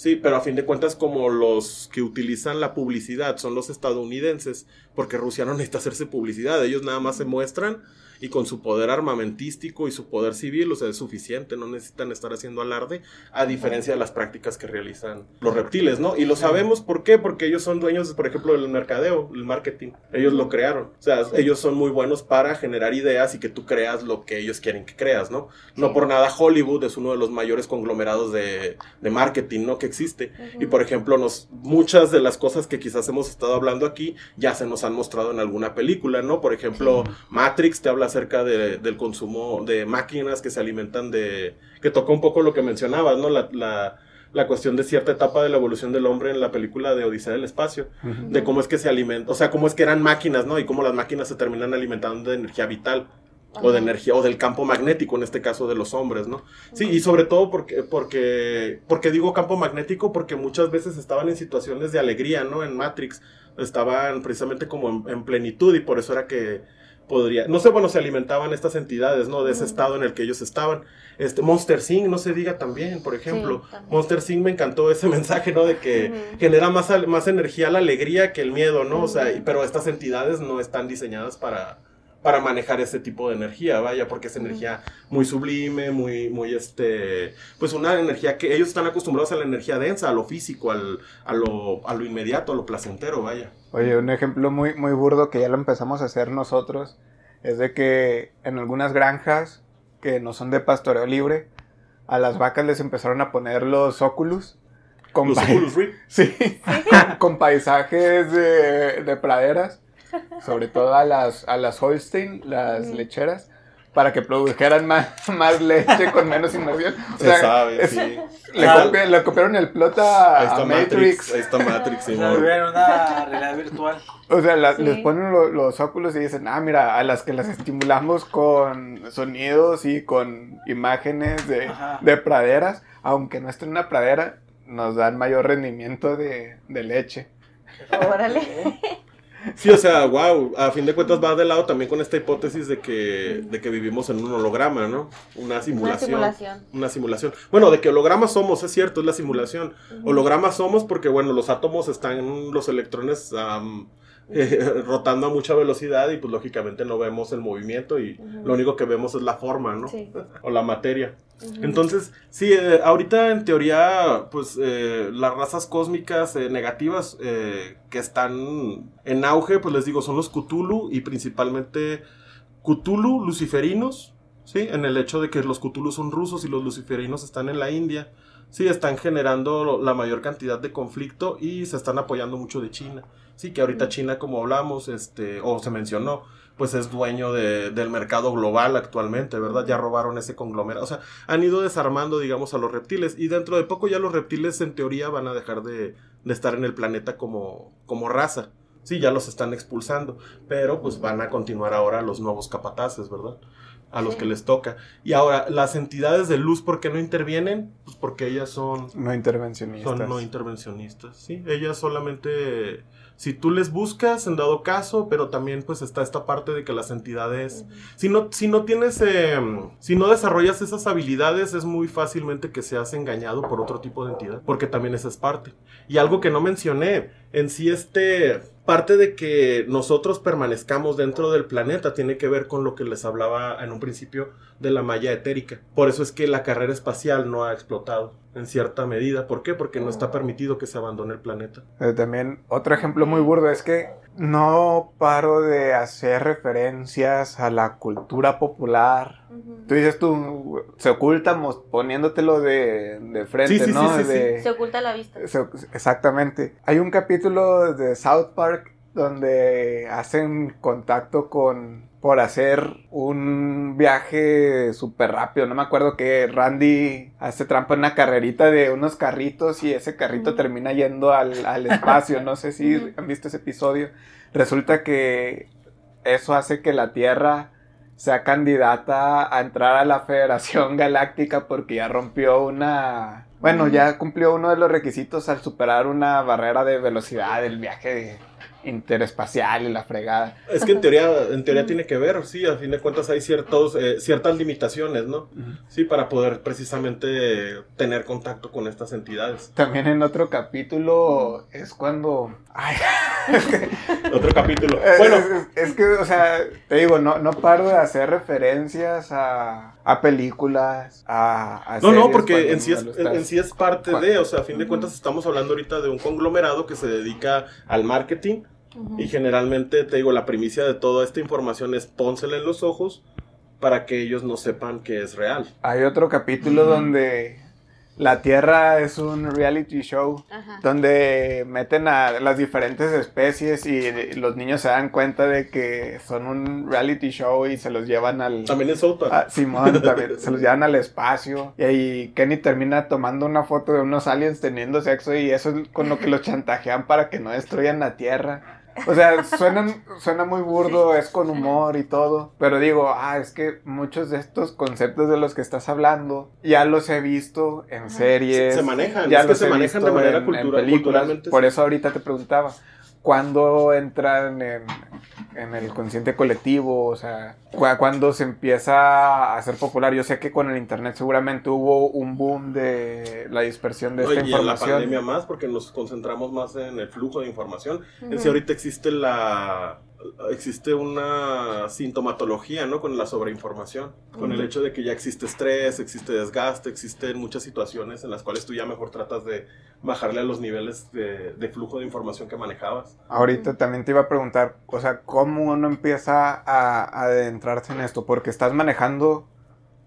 Sí, pero a fin de cuentas como los que utilizan la publicidad son los estadounidenses, porque Rusia no necesita hacerse publicidad, ellos nada más se muestran y con su poder armamentístico y su poder civil, o sea, es suficiente, no necesitan estar haciendo alarde, a diferencia de las prácticas que realizan los reptiles, ¿no? Y lo sabemos por qué, porque ellos son dueños, por ejemplo, del mercadeo, el marketing, ellos lo crearon, o sea, ellos son muy buenos para generar ideas y que tú creas lo que ellos quieren que creas, ¿no? No por nada Hollywood es uno de los mayores conglomerados de, de marketing, ¿no? Que existe. Y por ejemplo, nos, muchas de las cosas que quizás hemos estado hablando aquí ya se nos han mostrado en alguna película, ¿no? Por ejemplo, Matrix te habla acerca de- del consumo de máquinas que se alimentan de... que toca un poco lo que mencionabas, ¿no? La, la, la cuestión de cierta etapa de la evolución del hombre en la película de Odisea del Espacio, de cómo es que se alimenta, o sea, cómo es que eran máquinas, ¿no? Y cómo las máquinas se terminan alimentando de energía vital. o de energía, o del campo magnético, en este caso de los hombres, ¿no? Sí, y sobre todo porque, porque, porque digo campo magnético, porque muchas veces estaban en situaciones de alegría, ¿no? En Matrix, estaban precisamente como en, plenitud y por eso era que podría, no sé, bueno, se alimentaban estas entidades, ¿no? De ese estado en el que ellos estaban. Este, Monster Sing, no se diga también, por ejemplo. Monster Sing me encantó ese mensaje, ¿no? De que genera más, más energía la alegría que el miedo, ¿no? O sea, pero estas entidades no están diseñadas para para manejar ese tipo de energía, vaya, porque es energía muy sublime, muy, muy, este, pues una energía que ellos están acostumbrados a la energía densa, a lo físico, al, a, lo, a lo inmediato, a lo placentero, vaya. Oye, un ejemplo muy, muy burdo que ya lo empezamos a hacer nosotros es de que en algunas granjas que no son de pastoreo libre, a las vacas les empezaron a poner los óculos. Con ¿Los óculos Sí, con paisajes de, de praderas sobre todo a las, a las Holstein, las lecheras, para que produjeran más, más leche con menos inmersión. Se sabe, sí. Le, copiaron el plot a, Matrix. Ahí está Matrix, sí. una realidad virtual. O sea, les ponen los óculos y dicen, ah, mira, a las que las estimulamos con sonidos y con imágenes de, de praderas, aunque no esté en una pradera, nos dan mayor rendimiento de, de leche. Órale. Sí, o sea, wow, a fin de cuentas va de lado también con esta hipótesis de que, de que vivimos en un holograma, ¿no? Una simulación. Una simulación. Una simulación. Bueno, de que hologramas somos, es cierto, es la simulación. Hologramas somos porque, bueno, los átomos están, los electrones eh, rotando a mucha velocidad y pues lógicamente no vemos el movimiento y lo único que vemos es la forma, ¿no? Sí. O la materia. Entonces, sí, eh, ahorita en teoría, pues eh, las razas cósmicas negativas que están en auge, pues les digo, son los Cthulhu y principalmente Cthulhu luciferinos, ¿sí? En el hecho de que los Cthulhu son rusos y los luciferinos están en la India. Sí, están generando la mayor cantidad de conflicto y se están apoyando mucho de China. Sí, que ahorita China, como hablamos, este, o se mencionó, pues es dueño del mercado global actualmente, ¿verdad? Ya robaron ese conglomerado. O sea, han ido desarmando, digamos, a los reptiles. Y dentro de poco ya los reptiles, en teoría, van a dejar de, estar en el planeta como, como raza. Sí, ya los están expulsando. Pero pues van a continuar ahora los nuevos capataces, ¿verdad? A los que les toca. Y ahora, las entidades de luz, ¿por qué no intervienen? Pues porque ellas son... No intervencionistas. Son no intervencionistas, sí. Ellas solamente si tú les buscas en dado caso, pero también pues está esta parte de que las entidades, si no, si no tienes, em, si no desarrollas esas habilidades, es muy fácilmente que seas engañado por otro tipo de entidad, porque también esa es parte. Y algo que no mencioné, en sí este, parte de que nosotros permanezcamos dentro del planeta tiene que ver con lo que les hablaba en un principio de la malla etérica. Por eso es que la carrera espacial no ha explotado en cierta medida. ¿Por qué? Porque no está oh. permitido que se abandone el planeta. Eh, también otro ejemplo muy burdo es que no paro de hacer referencias a la cultura popular. Tú dices tú, se oculta poniéndotelo de, de frente, ¿no? se oculta la vista. exactamente. Hay un capítulo de South Park donde hacen contacto con por hacer un viaje súper rápido. No me acuerdo que Randy hace trampa en una carrerita de unos carritos y ese carrito termina yendo al, al espacio. No sé si han visto ese episodio. Resulta que eso hace que la Tierra sea candidata a entrar a la Federación Galáctica porque ya rompió una... Bueno, ya cumplió uno de los requisitos al superar una barrera de velocidad del viaje interespacial y la fregada. Es que en teoría, en teoría tiene que ver, sí, a fin de cuentas hay ciertos, eh, ciertas limitaciones, ¿no? Sí, para poder precisamente tener contacto con estas entidades. También en otro capítulo es cuando... Ay. otro capítulo. Bueno. Es, que, o sea, te digo, no, no paro de hacer referencias a, a películas, a... no, no, porque en sí, es, en sí es parte de, o sea, a fin de cuentas estamos hablando ahorita de un conglomerado que se dedica al marketing y generalmente, te digo, la primicia de toda esta información es pónsela en los ojos para que ellos no sepan que es real. Hay otro capítulo donde la Tierra es un reality show donde meten a las diferentes especies y los niños se dan cuenta de que son un reality show y se los llevan al... También es South Simón, también se los llevan al espacio. Y ahí Kenny termina tomando una foto de unos aliens teniendo sexo y eso es con lo que los chantajean para que no destruyan la Tierra. O sea, suena, suena muy burdo, es con humor y todo. Pero digo, ah, es que muchos de estos conceptos de los que estás hablando ya los he visto en series. Se, se manejan, ya es que los se he manejan de visto manera en- en cultural, películas. Por eso ahorita te preguntaba. ¿Cuándo entran en, en el consciente colectivo? O sea, cu- ¿cuándo se empieza a hacer popular? Yo sé que con el internet seguramente hubo un boom de la dispersión de Oye, esta y en la información. pandemia más, porque nos concentramos más en el flujo de información. En sí, ahorita existe la existe una sintomatología, ¿no? Con la sobreinformación, con el hecho de que ya existe estrés, existe desgaste, existen muchas situaciones en las cuales tú ya mejor tratas de bajarle a los niveles de, de flujo de información que manejabas. Ahorita también te iba a preguntar, o sea, ¿cómo uno empieza a, a adentrarse en esto? Porque estás manejando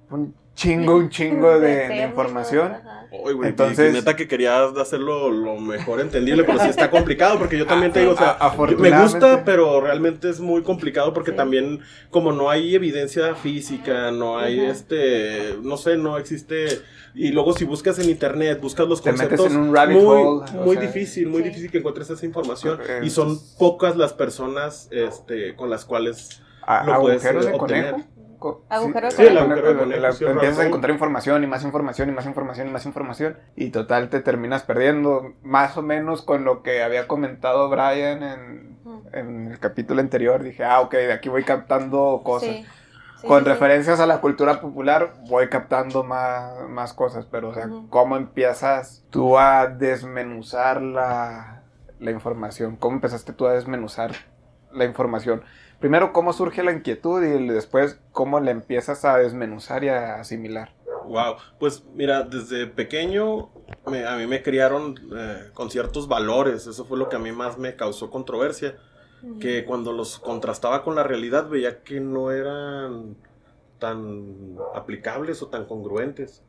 un chingo, un chingo de, información. Oye, güey, Entonces- neta que querías hacerlo lo mejor entendible, pero sí está complicado, porque yo también te digo, o sea, A- me gusta, pero realmente es muy complicado porque Sí. también, como no hay evidencia física, no hay este, no sé, no existe. Y luego si buscas en internet, buscas los Te conceptos, en un rabbit muy, hole, o muy sea. difícil, muy Sí. difícil que encuentres esa información. Y son pocas las personas este, con las cuales A- lo puedes, eh, de obtener. conejo. Agujero de sí, conejo. el Sí, el agujero de conejo, la- sí, el empiezas a encontrar información y más información y más información y más información y total te terminas perdiendo más o menos con lo que había comentado Brian en, el capítulo anterior dije ah ok de aquí voy captando cosas Sí. Sí, con sí, sí. referencias a la cultura popular voy captando más, más cosas pero o sea cómo empiezas tú a desmenuzar la, la información cómo empezaste tú a desmenuzar la información primero cómo surge la inquietud y después cómo la empiezas a desmenuzar y a asimilar Wow, pues mira, desde pequeño me- a mí me criaron eh, con ciertos valores, eso fue lo que a mí más me causó controversia, que cuando los contrastaba con la realidad veía que no eran tan aplicables o tan congruentes.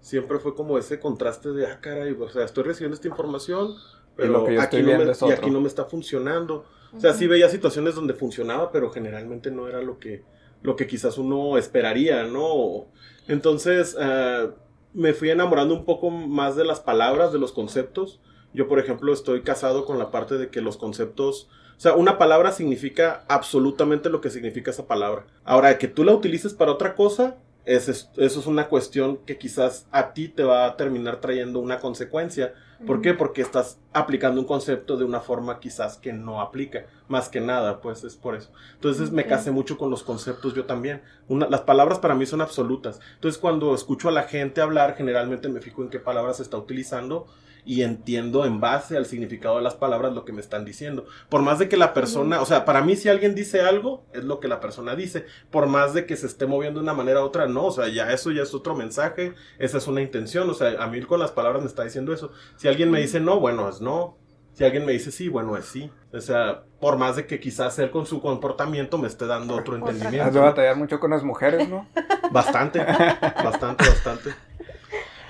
Siempre fue como ese contraste de, ah, caray, o sea, estoy recibiendo esta información, Y pero lo que yo aquí, estoy no viendo me, es y otro. aquí no me está funcionando. O sea, sí veía situaciones donde funcionaba, pero generalmente no era lo que, lo que quizás uno esperaría, ¿no? Entonces, eh, me fui enamorando un poco más de las palabras, de los conceptos. Yo, por ejemplo, estoy casado con la parte de que los conceptos, o sea, una palabra significa absolutamente lo que significa esa palabra. Ahora, que tú la utilices para otra cosa, es- eso es una cuestión que quizás a ti te va a terminar trayendo una consecuencia. ¿Por qué? Porque estás aplicando un concepto de una forma quizás que no aplica. Más que nada, pues es por eso. Entonces me casé mucho con los conceptos yo también. Una- las palabras para mí son absolutas. Entonces cuando escucho a la gente hablar, generalmente me fijo en qué palabras se está utilizando y entiendo en base al significado de las palabras lo que me están diciendo. Por más de que la persona, o sea, para mí si alguien dice algo, es lo que la persona dice. Por más de que se esté moviendo de una manera u otra, no. O sea, ya eso ya es otro mensaje, esa es una intención. O sea, a mí con las palabras me está diciendo eso. Si alguien me dice no, bueno, es no. Si alguien me dice sí, bueno, es sí. O sea, por más de que quizás él con su comportamiento me esté dando otro has entendimiento. batallar mucho con las mujeres no Bastante, bastante, bastante.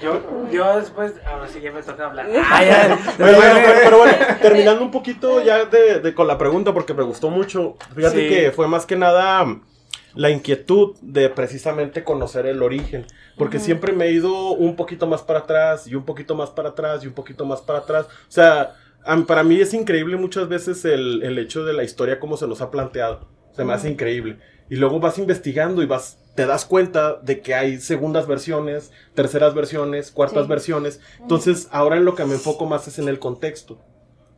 Yo, yo después, ahora sí ya me toca hablar. Ah, ya. Pero, bueno, pero- pero bueno, terminando un poquito ya de, de con la pregunta, porque me gustó mucho. Fíjate Sí. que fue más que nada mm, la inquietud de precisamente conocer el origen. Porque siempre me he ido un poquito más para atrás, y un poquito más para atrás, y un poquito más para atrás. O sea, para mí es increíble muchas veces el, el hecho de la historia como se nos ha planteado. Se me hace increíble. Y luego vas investigando y vas, te das cuenta de que hay segundas versiones, terceras versiones, cuartas Sí. versiones. Entonces, ahora en lo que me enfoco más es en el contexto.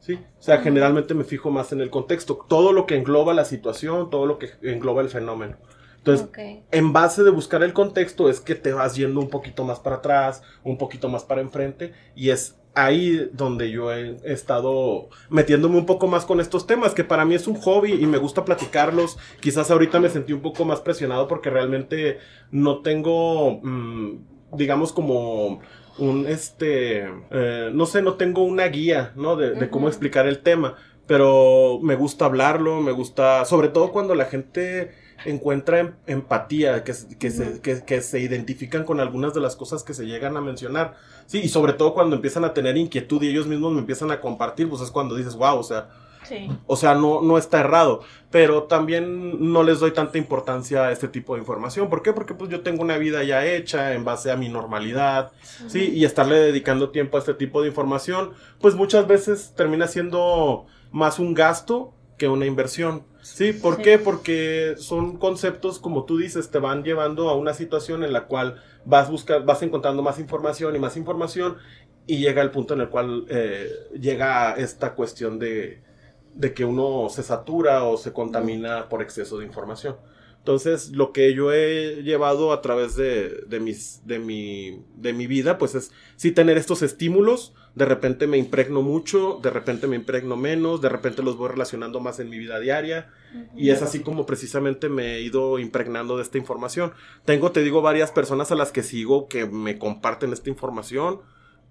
¿Sí? O sea, generalmente me fijo más en el contexto. Todo lo que engloba la situación, todo lo que engloba el fenómeno. Entonces, en base de buscar el contexto es que te vas yendo un poquito más para atrás, un poquito más para enfrente, y es ahí donde yo he estado metiéndome un poco más con estos temas, que para mí es un hobby y me gusta platicarlos. Quizás ahorita me sentí un poco más presionado porque realmente no tengo, mm, digamos, como un, este, eh, no sé, no tengo una guía, ¿no? De, de cómo explicar el tema, pero me gusta hablarlo, me gusta, sobre todo cuando la gente encuentra em- empatía, que, que, se, que, que se identifican con algunas de las cosas que se llegan a mencionar. Sí, y sobre todo cuando empiezan a tener inquietud y ellos mismos me empiezan a compartir, pues es cuando dices, wow, o sea, Sí. o sea, no, no está errado, pero también no les doy tanta importancia a este tipo de información. ¿Por qué? Porque pues yo tengo una vida ya hecha en base a mi normalidad, ¿sí? Y estarle dedicando tiempo a este tipo de información, pues muchas veces termina siendo más un gasto que una inversión. Sí, ¿por qué? Porque son conceptos, como tú dices, te van llevando a una situación en la cual vas buscar, vas encontrando más información y más información y llega el punto en el cual eh, llega esta cuestión de, de que uno se satura o se contamina por exceso de información. Entonces, lo que yo he llevado a través de, de, mis, de, mi, de mi vida, pues es sí tener estos estímulos. De repente me impregno mucho, de repente me impregno menos, de repente los voy relacionando más en mi vida diaria. Y es así como precisamente me he ido impregnando de esta información. Tengo, te digo, varias personas a las que sigo que me comparten esta información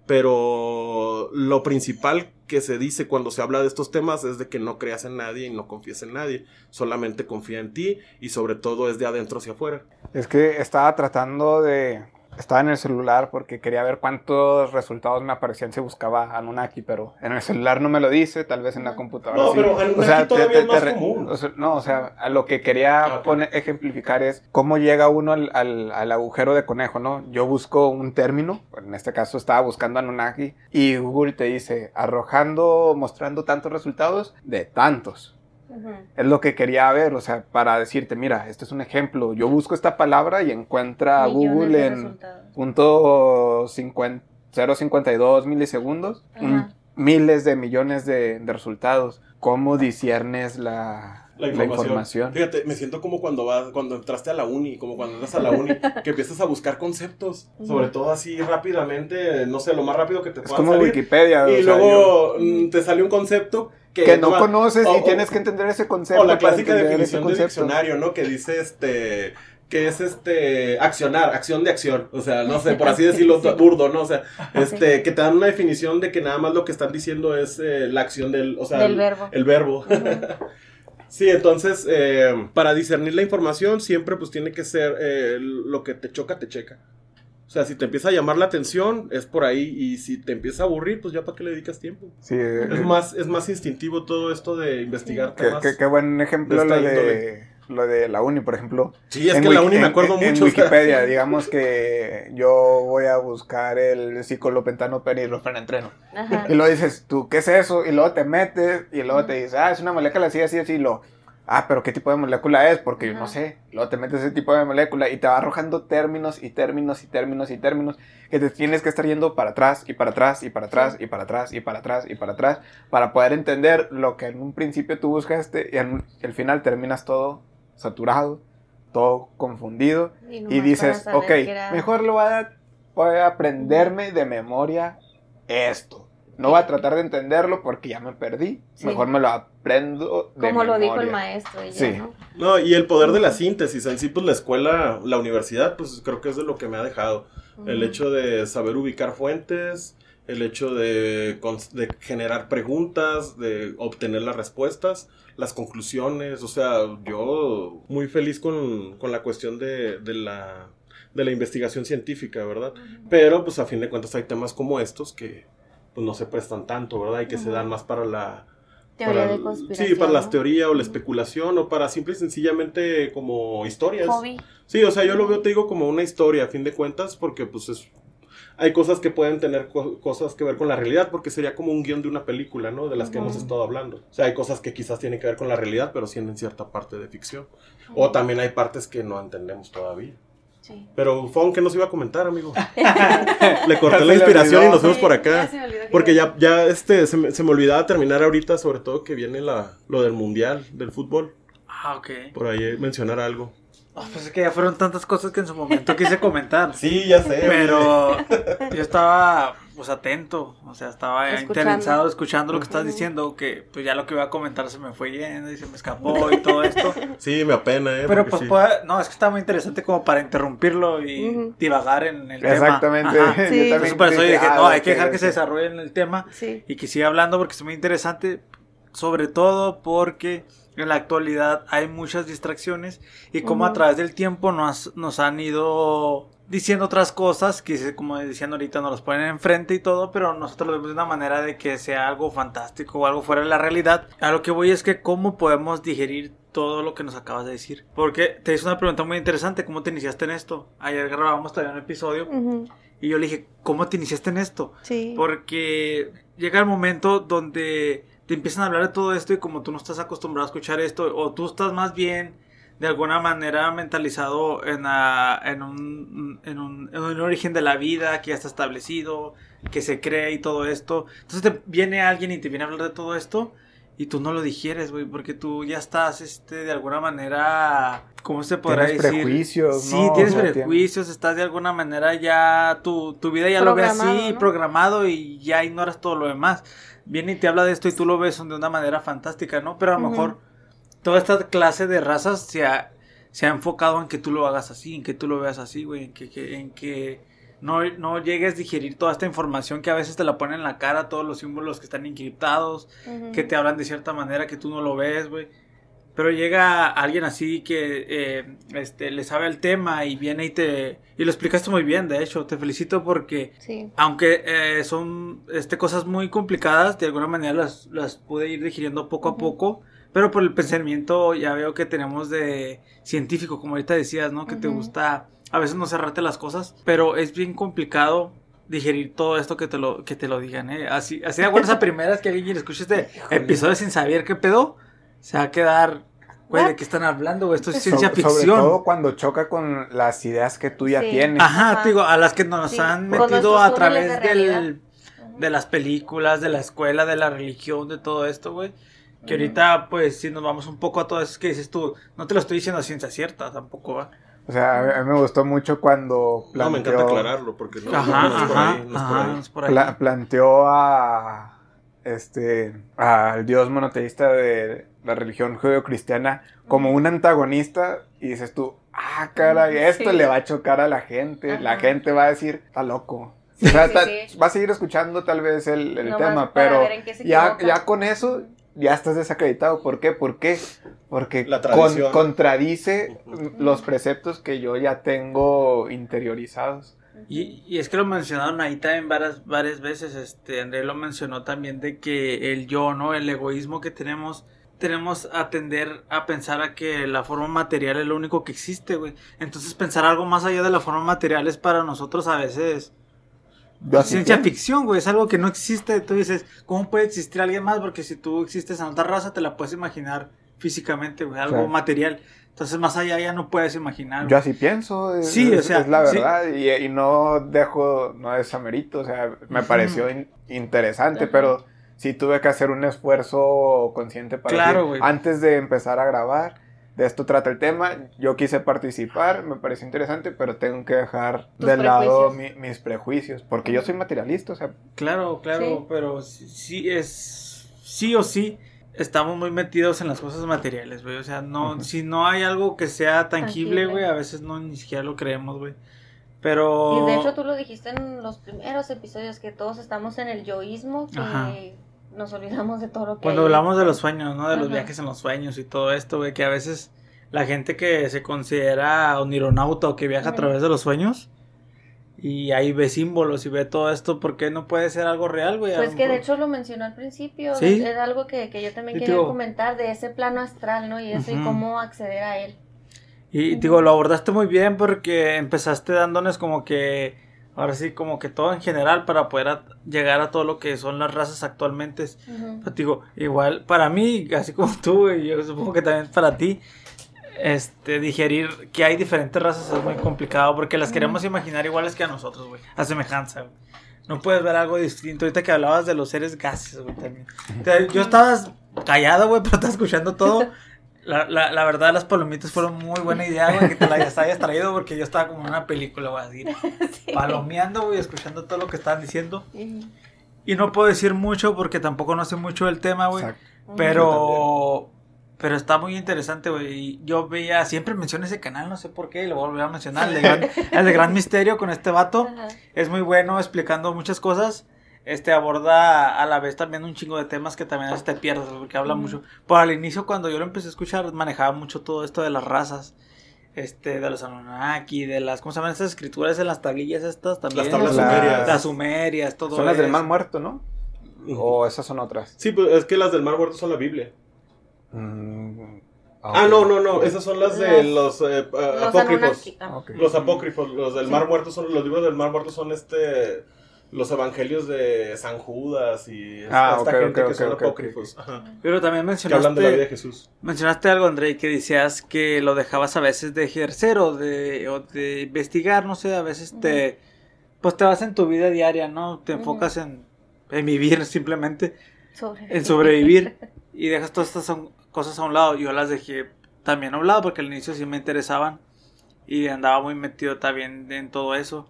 pero lo principal que se dice cuando se habla de estos temas es de que no creas en nadie y no confíes en nadie, solamente confía en ti y sobre todo es de adentro hacia afuera. Es que estaba tratando de estaba en el celular porque quería ver cuántos resultados me aparecían si buscaba Anunnaki, pero en el celular no me lo dice, tal vez en la computadora. No, pero Anunnaki o sea, todavía es más común. no, o sea, a lo que quería ah, poner, ejemplificar es cómo llega uno al, al, agujero de conejo, ¿no? Yo busco un término, en este caso estaba buscando Anunnaki, y Google te dice, arrojando, mostrando tantos resultados de tantos. Es lo que quería ver, o sea, para decirte, mira, este es un ejemplo. Yo busco esta palabra y encuentra Google en punto 0.52 milisegundos, miles de millones de, resultados. ¿Cómo disiernes la, la información. Fíjate, me siento como cuando vas, cuando entraste a la uni, como cuando entras a la uni, que empiezas a buscar conceptos, sobre todo así rápidamente, no sé, lo más rápido que te pueda Es como Wikipedia. Y luego mm, te sale un concepto que, no, conoces y tienes que entender ese concepto. O la clásica definición del diccionario, ¿no? Que dice este que es este accionar, acción de acción, o sea, no sé, por así decirlo burdo, ¿no? O sea, este que te dan una definición de que nada más lo que están diciendo es eh, la acción del, o sea, del verbo. El verbo. Sí, entonces, eh, para discernir la información siempre pues tiene que ser eh, lo que te choca, te checa. O sea, si te empieza a llamar la atención, es por ahí. Y si te empieza a aburrir, pues ya para qué le dedicas tiempo. Sí, es, eh, más, es más instintivo todo esto de investigar temas. Qué, buen ejemplo lo de, lo de la uni, por ejemplo. Sí, es que la uni me acuerdo mucho. En Wikipedia, digamos que yo voy a buscar el ciclopentano entreno Y luego dices, ¿tú qué es eso? Y luego te metes y luego te dices, ah, es una molécula así, así, así. Y lo ah, pero ¿qué tipo de molécula es? Porque yo no sé. Luego te metes ese tipo de molécula y te va arrojando términos y términos y términos y términos que te tienes que estar yendo para atrás y para atrás y para atrás y para atrás y para atrás y para atrás para poder entender lo que en un principio tú buscaste y al final terminas todo saturado, todo confundido y, dices, ok, mejor lo voy a, voy a aprenderme de memoria esto. No voy a tratar de entenderlo porque ya me perdí. Mejor me lo aprendo de Como lo dijo el maestro. sí. ¿no? y el poder de la síntesis. En sí, pues la escuela, la universidad, pues creo que es de lo que me ha dejado. El hecho de saber ubicar fuentes, el hecho de, generar preguntas, de obtener las respuestas, las conclusiones. O sea, yo muy feliz con, la cuestión de, la, de la investigación científica, ¿verdad? Pero, pues a fin de cuentas hay temas como estos que pues no se prestan tanto, ¿verdad? Y que se dan más para la... Teoría de conspiración. Sí, para las teorías o la especulación o para simple y sencillamente como historias. Hobby. Sí, o sea, yo lo veo, te digo, como una historia a fin de cuentas porque pues es... Hay cosas que pueden tener cosas que ver con la realidad porque sería como un guion de una película, ¿no? De las que hemos estado hablando. O sea, hay cosas que quizás tienen que ver con la realidad, pero sí en cierta parte de ficción. O también hay partes que no entendemos todavía. Pero Fon, ¿qué nos iba a comentar, amigo? Le corté la inspiración y nos vemos por acá. porque ya, ya este, se me, se me, olvidaba terminar ahorita, sobre todo que viene la, lo del mundial del fútbol. Ah, ok. Por ahí mencionar algo. Ah, pues es que ya fueron tantas cosas que en su momento quise comentar. sí, ya sé. Pero yo estaba pues atento, o sea, estaba interesado escuchando lo que estás diciendo, que pues ya lo que iba a comentar se me fue yendo y se me escapó y todo esto. Sí, me apena, eh. Pero pues, no, es que está muy interesante como para interrumpirlo y divagar en el tema. Exactamente. Sí. Entonces por eso dije, no, hay que dejar que se desarrolle en el tema y que siga hablando porque es muy interesante, sobre todo porque en la actualidad hay muchas distracciones y como a través del tiempo nos, nos han ido diciendo otras cosas que como decían ahorita nos las ponen enfrente y todo, pero nosotros lo vemos de una manera de que sea algo fantástico o algo fuera de la realidad. A lo que voy es que cómo podemos digerir todo lo que nos acabas de decir. Porque te hice una pregunta muy interesante, ¿cómo te iniciaste en esto? Ayer grabamos todavía un episodio y yo le dije, ¿cómo te iniciaste en esto? Sí. Porque llega el momento donde te empiezan a hablar de todo esto y como tú no estás acostumbrado a escuchar esto, o tú estás más bien de alguna manera mentalizado en, a- en, un, en, un, en un origen de la vida que ya está establecido, que se cree y todo esto. Entonces te viene alguien y te viene a hablar de todo esto y tú no lo digieres, güey, porque tú ya estás, este, de alguna manera, ¿cómo se podrá Tienes decir? prejuicios, Sí, ¿no? tienes prejuicios, estás de alguna manera ya, tu, tu vida ya lo ves así, Programado, ¿no? programado y ya ignoras todo lo demás. Viene y te habla de esto y tú lo ves de una manera fantástica, ¿no? Pero a lo mejor toda esta clase de razas se ha, se ha enfocado en que tú lo hagas así, en que tú lo veas así, güey, en que, que- en que no, no llegues a digerir toda esta información que a veces te la ponen en la cara, todos los símbolos que están encriptados, que te hablan de cierta manera que tú no lo ves, güey. Pero llega alguien así que eh, este, le sabe el tema y viene y te... Y lo explicaste muy bien, de hecho, te felicito porque Sí. aunque eh, son este, cosas muy complicadas, de alguna manera las, las pude ir digiriendo poco a poco, pero por el pensamiento ya veo que tenemos de científico, como ahorita decías, ¿no? Que te gusta a veces no cerrarte las cosas, pero es bien complicado digerir todo esto que te lo, que te lo digan, ¿eh? Así, así de buenas a primeras que alguien escuche este episodio sin saber qué pedo, se va a quedar, güey, ¿de qué están hablando? güey? Esto es ciencia Sobre- Sobre ficción. todo cuando choca con las ideas que tú ya Sí. tienes. Ajá, Ajá. te digo, a las que nos Sí, han metido a través de del, de las películas, de la escuela, de la religión, de todo esto, güey. Que ahorita, pues, si nos vamos un poco a todo eso que dices tú, no te lo estoy diciendo a ciencia cierta tampoco, ¿va? O sea, a mí, me gustó mucho cuando No, me encanta planteó, aclararlo, porque no, Ajá, no es por ajá, ahí, no es por ajá, ahí. es por ahí. pla- planteó a este al dios monoteísta de la religión judeocristiana como un antagonista y dices tú, ah, caray, esto Sí. le va a chocar a la gente, la gente va a decir, está loco. Sí, o sea, sí, ta- sí. va a seguir escuchando tal vez el, el tema, pero ya, ya con eso ya estás desacreditado. ¿Por qué? ¿Por qué? Porque La con- tradición. contradice los preceptos que yo ya tengo interiorizados. Y, y es que lo mencionaron ahí también varias, varias veces, este, André lo mencionó también de que el yo, ¿no? El egoísmo que tenemos, tenemos a tender a pensar a que la forma material es lo único que existe, güey. Entonces pensar algo más allá de la forma material es para nosotros a veces ciencia ficción, güey, es algo que no existe. Tú dices, ¿cómo puede existir alguien más? Porque si tú existes en otra raza, te la puedes imaginar físicamente, güey, algo Claro. material. Entonces más allá ya no puedes imaginar. Yo así pienso, es, Sí, o es- sea, es la sí. verdad, y, y no dejo, no desamerito, o sea, me pareció in- interesante, pero sí tuve que hacer un esfuerzo consciente para Claro, decir, güey. antes de empezar a grabar, de esto trata el tema, yo quise participar, me pareció interesante, pero tengo que dejar de lado mi- mis prejuicios, porque yo soy materialista, o sea, Claro, claro, Sí. pero sí, es sí o sí estamos muy metidos en las cosas materiales, güey. O sea, no, Ujú. si no hay algo que sea tangible, Tangible. güey, a veces no ni siquiera lo creemos, güey. Pero Y de hecho tú lo dijiste en los primeros episodios que todos estamos en el yoísmo, que Ajá. Nos olvidamos de todo lo que cuando hay. hablamos de los sueños, ¿no? De los Ajá. viajes en los sueños y todo esto, güey, que a veces la gente que se considera un ironauta o que viaja a través de los sueños y ahí ve símbolos y ve todo esto, ¿por qué no puede ser algo real, güey? Pues que de hecho lo mencionó al principio, Sí. era algo que, que yo también quería digo- comentar de ese plano astral, ¿no? Y eso y cómo acceder a él. Y digo, lo abordaste muy bien porque empezaste dándonos como que, ahora sí, como que todo en general para poder a- llegar a todo lo que son las razas actualmente. Pero digo, igual para mí, así como tú, y yo supongo que también para ti, este, digerir que hay diferentes razas es muy complicado porque las queremos imaginar iguales que a nosotros, güey, a semejanza, güey. No puedes ver algo distinto. Ahorita que hablabas de los seres gases, güey, también. O sea, yo estaba callado, güey, pero estaba escuchando todo. La, la, la verdad, las palomitas fueron muy buena idea, güey, que te las hayas traído porque yo estaba como en una película, güey, así, Sí. palomeando, güey, escuchando todo lo que estaban diciendo. Y no puedo decir mucho porque tampoco no sé mucho del tema, güey. exacto. Pero, pero está muy interesante, güey. Yo veía, siempre menciono ese canal, no sé por qué, y lo voy a mencionar, el de Gran, el de Gran Misterio con este vato. Ajá. Es muy bueno explicando muchas cosas. Este aborda a la vez también un chingo de temas que también a veces te pierdes, porque habla Ujú. mucho. Por al inicio, cuando yo lo empecé a escuchar, manejaba mucho todo esto de las razas. Este, de los Anunnaki, de las, ¿cómo se llaman estas escrituras en las tablillas estas también? Las tablas Las- sumerias. Las sumerias, todo Son las del mal muerto, ¿no? O esas son otras. Sí, pues es que las del Mar Muerto son la Biblia. Mm, Ah, no, no, no, esas son las de Los- los, eh, Los apócrifos. Ah. Los apócrifos, los del Sí. Mar Muerto son, los libros del Mar Muerto son este, los evangelios de San Judas y Ah, esta ok, gente ok, que ok, son ok, apócrifos. Pero también Que hablan de la vida de mencionaste, Jesús. mencionaste algo, André, que decías que lo dejabas a veces de ejercer o de, o de investigar, no sé, a veces te, pues te vas en tu vida diaria, ¿no? Te enfocas en, en vivir simplemente, en sobrevivir y dejas todas estas son- cosas a un lado. Yo las dejé también a un lado porque al inicio sí me interesaban y andaba muy metido también en todo eso.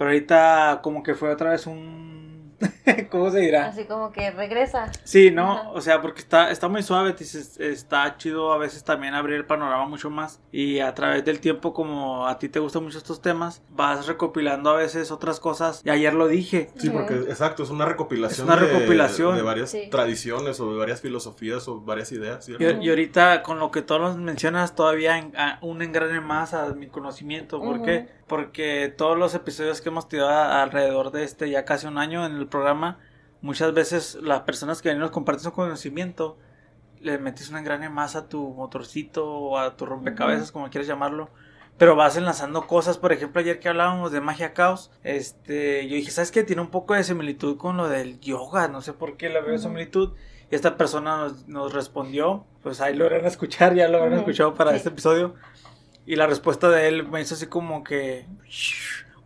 Pero ahorita como que fue otra vez un... ¿Cómo se dirá? Así como que regresa. Sí, ¿no? Ajá. O sea, porque está, está muy suave, está chido a veces también abrir el panorama mucho más y a través del tiempo como a ti te gustan mucho estos temas, vas recopilando a veces otras cosas y ayer lo dije. Sí, porque exacto, es una recopilación, Es una de- recopilación. de, varias Sí. tradiciones o de varias filosofías o varias ideas, ¿cierto? Y, y ahorita con lo que todos nos mencionas todavía en- a- un engrane más a mi conocimiento. ¿Por qué? Porque todos los episodios que hemos tenido a- alrededor de este ya casi un año en el programa, muchas veces las personas que nos comparten su conocimiento, le metes un engrane más a tu motorcito o a tu rompecabezas, como quieras llamarlo. Pero vas enlazando cosas, por ejemplo, ayer que hablábamos de magia caos, este, yo dije, ¿sabes qué? Tiene un poco de similitud con lo del yoga, no sé por qué la veo Ujú. similitud. Y esta persona nos, nos respondió, pues ahí lo habrán escuchar, ya lo habrán escuchado para sí. este episodio. Y la respuesta de él me hizo así como que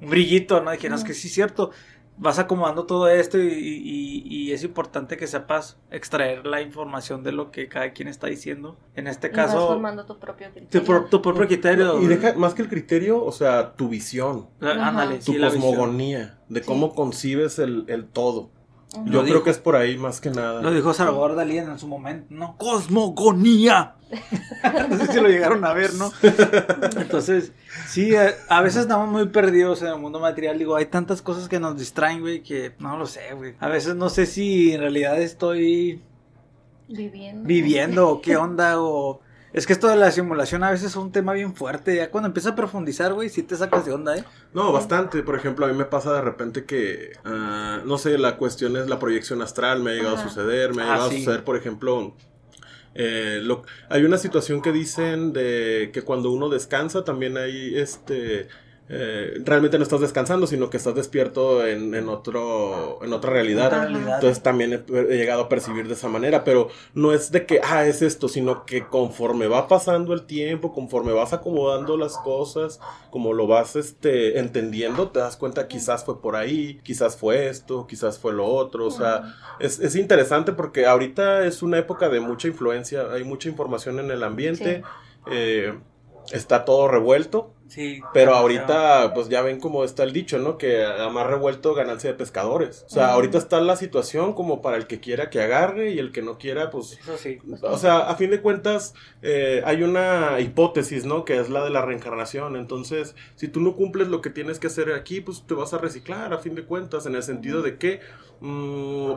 un brillito, ¿no? Dije, no, es que sí es cierto. Vas acomodando todo esto y, y- y es importante que sepas extraer la información de lo que cada quien está diciendo. En este Y vas caso, formando tu propio criterio. tu propio criterio. Y deja, más que el criterio, o sea, tu visión, Ándale, tu sí, la visión. cosmogonía, de Sí. cómo concibes el, el todo. Yo Lo creo dijo. que es por ahí más que nada. Lo dijo Salvador Dalí en su momento, ¿no? Cosmogonía. no sé si lo llegaron a ver, ¿no? Entonces, sí, a, a veces estamos muy perdidos en el mundo material. Digo, hay tantas cosas que nos distraen, güey, que no lo sé, güey. A veces no sé si en realidad estoy Viviendo. viviendo o qué onda o... Es que esto de la simulación a veces es un tema bien fuerte. Ya cuando empieza a profundizar, güey, sí te sacas de onda, ¿eh? No, bastante. Por ejemplo, a mí me pasa de repente que, ah, no sé, la cuestión es la proyección astral, me ha llegado Ajá. a suceder, me ha Ah, llegado sí. a suceder, por ejemplo, eh, lo- hay una situación que dicen de que cuando uno descansa también hay este... eh, realmente no estás descansando, sino que estás despierto en, en otro, en otra realidad. Otra Ajá. realidad. Entonces también he, he llegado a percibir de esa manera, pero no es de que, ah, es esto, sino que conforme va pasando el tiempo, conforme vas acomodando las cosas, como lo vas este, entendiendo, te das cuenta quizás fue por ahí, quizás fue esto, quizás fue lo otro, o sea, es, es interesante porque ahorita es una época de mucha influencia, hay mucha información en el ambiente, eh, está todo revuelto, Sí. pero ahorita, pues ya ven cómo está el dicho, ¿no? Que a más revuelto ganancia de pescadores. O sea, ahorita está la situación como para el que quiera que agarre y el que no quiera, pues... Eso sí. O sea, a fin de cuentas, eh, hay una hipótesis, ¿no? Que es la de la reencarnación. Entonces, si tú no cumples lo que tienes que hacer aquí, pues te vas a reciclar, a fin de cuentas, en el sentido de que,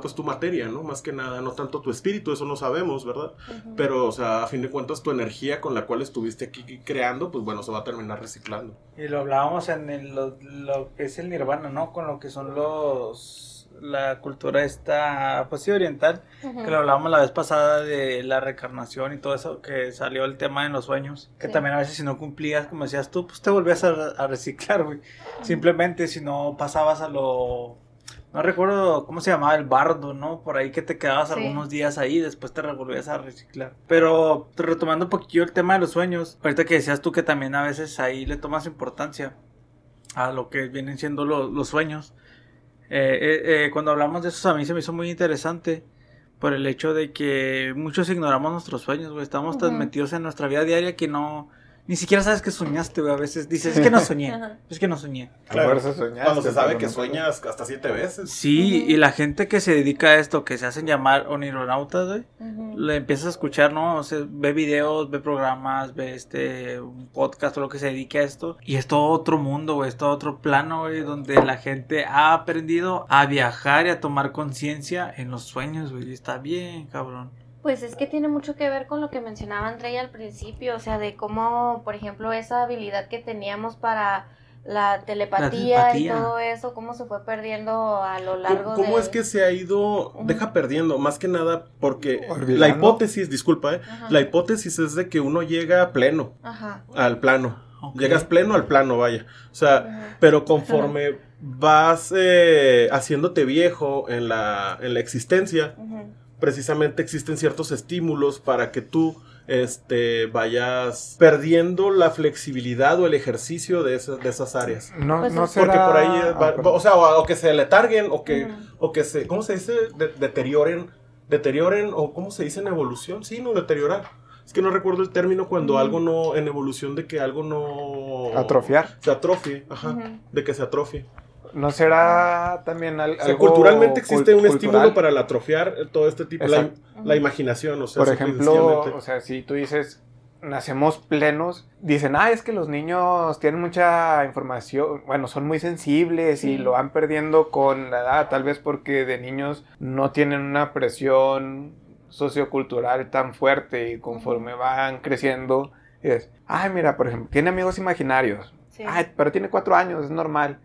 pues tu materia, ¿no? Más que nada, no tanto tu espíritu, eso no sabemos, ¿verdad? Ujú. Pero, o sea, a fin de cuentas, tu energía con la cual estuviste aquí creando, pues bueno, se va a terminar reciclando. Y lo hablábamos en el- lo, lo que es el nirvana, ¿no? Con lo que son los la cultura esta, pues sí, oriental, Ujú. que lo hablábamos la vez pasada de la reencarnación y todo eso, que salió el tema en los sueños, que Sí. también a veces si no cumplías, como decías tú, pues te volvías a, a reciclar, güey. Simplemente si no pasabas a lo... No recuerdo cómo se llamaba el bardo, ¿no? Por ahí que te quedabas Sí. algunos días ahí, después te volvías a reciclar. Pero retomando un poquillo el tema de los sueños, ahorita que decías tú que también a veces ahí le tomas importancia a lo que vienen siendo lo- los sueños. Eh, eh, eh, cuando hablamos de eso a mí se me hizo muy interesante por el hecho de que muchos ignoramos nuestros sueños, güey. Estamos tan metidos en nuestra vida diaria que no... Ni siquiera sabes que soñaste, güey. A veces dices, es que no soñé. Es que no soñé. Soñaste, Cuando se sabe que no- sueñas hasta siete veces. Sí, y la gente que se dedica a esto, que se hacen llamar onironautas, güey, Ujú. le empiezas a escuchar, ¿no? O sea, ve videos, ve programas, ve este, un podcast o lo que se dedique a esto. Y es todo otro mundo, güey, es todo otro plano, güey, donde la gente ha aprendido a viajar y a tomar conciencia en los sueños, güey. y Está bien, cabrón. Pues es que tiene mucho que ver con lo que mencionaba Andrea al principio, o sea, de cómo, por ejemplo, esa habilidad que teníamos para la telepatía, y telepatía. todo eso, cómo se fue perdiendo a lo largo ¿Cómo, cómo de... es que se ha ido, deja perdiendo? Más que nada porque Olvidando. la hipótesis, disculpa, ¿eh? La hipótesis es de que uno llega pleno, Ajá. al plano. Llegas pleno al plano, vaya. O sea, pero conforme vas eh, haciéndote viejo en la, en la existencia. Precisamente existen ciertos estímulos para que tú este, vayas perdiendo la flexibilidad o el ejercicio de esas, de esas áreas. No, Pues no es- será... Porque por ahí, Ah, o sea, o, o que se letarguen, o que, o que se, ¿cómo se dice? De- deterioren, deterioren, o ¿cómo se dice en evolución? Sí, no, deteriorar. Es que no recuerdo el término cuando algo no, en evolución de que algo no... Atrofiar. Se atrofie, ajá, de que se atrofie. ¿No será también al- O sea, algo culturalmente existe un estímulo cultural? para el atrofiar todo este tipo, la, la imaginación, o sea, Por ejemplo, o sea, si tú dices, nacemos plenos, dicen, ah, es que los niños tienen mucha información, bueno, son muy sensibles y lo van perdiendo con la edad, tal vez porque de niños no tienen una presión sociocultural tan fuerte y conforme van creciendo, es, ay, mira, por ejemplo, tiene amigos imaginarios, Sí. ay, pero tiene cuatro años, es normal.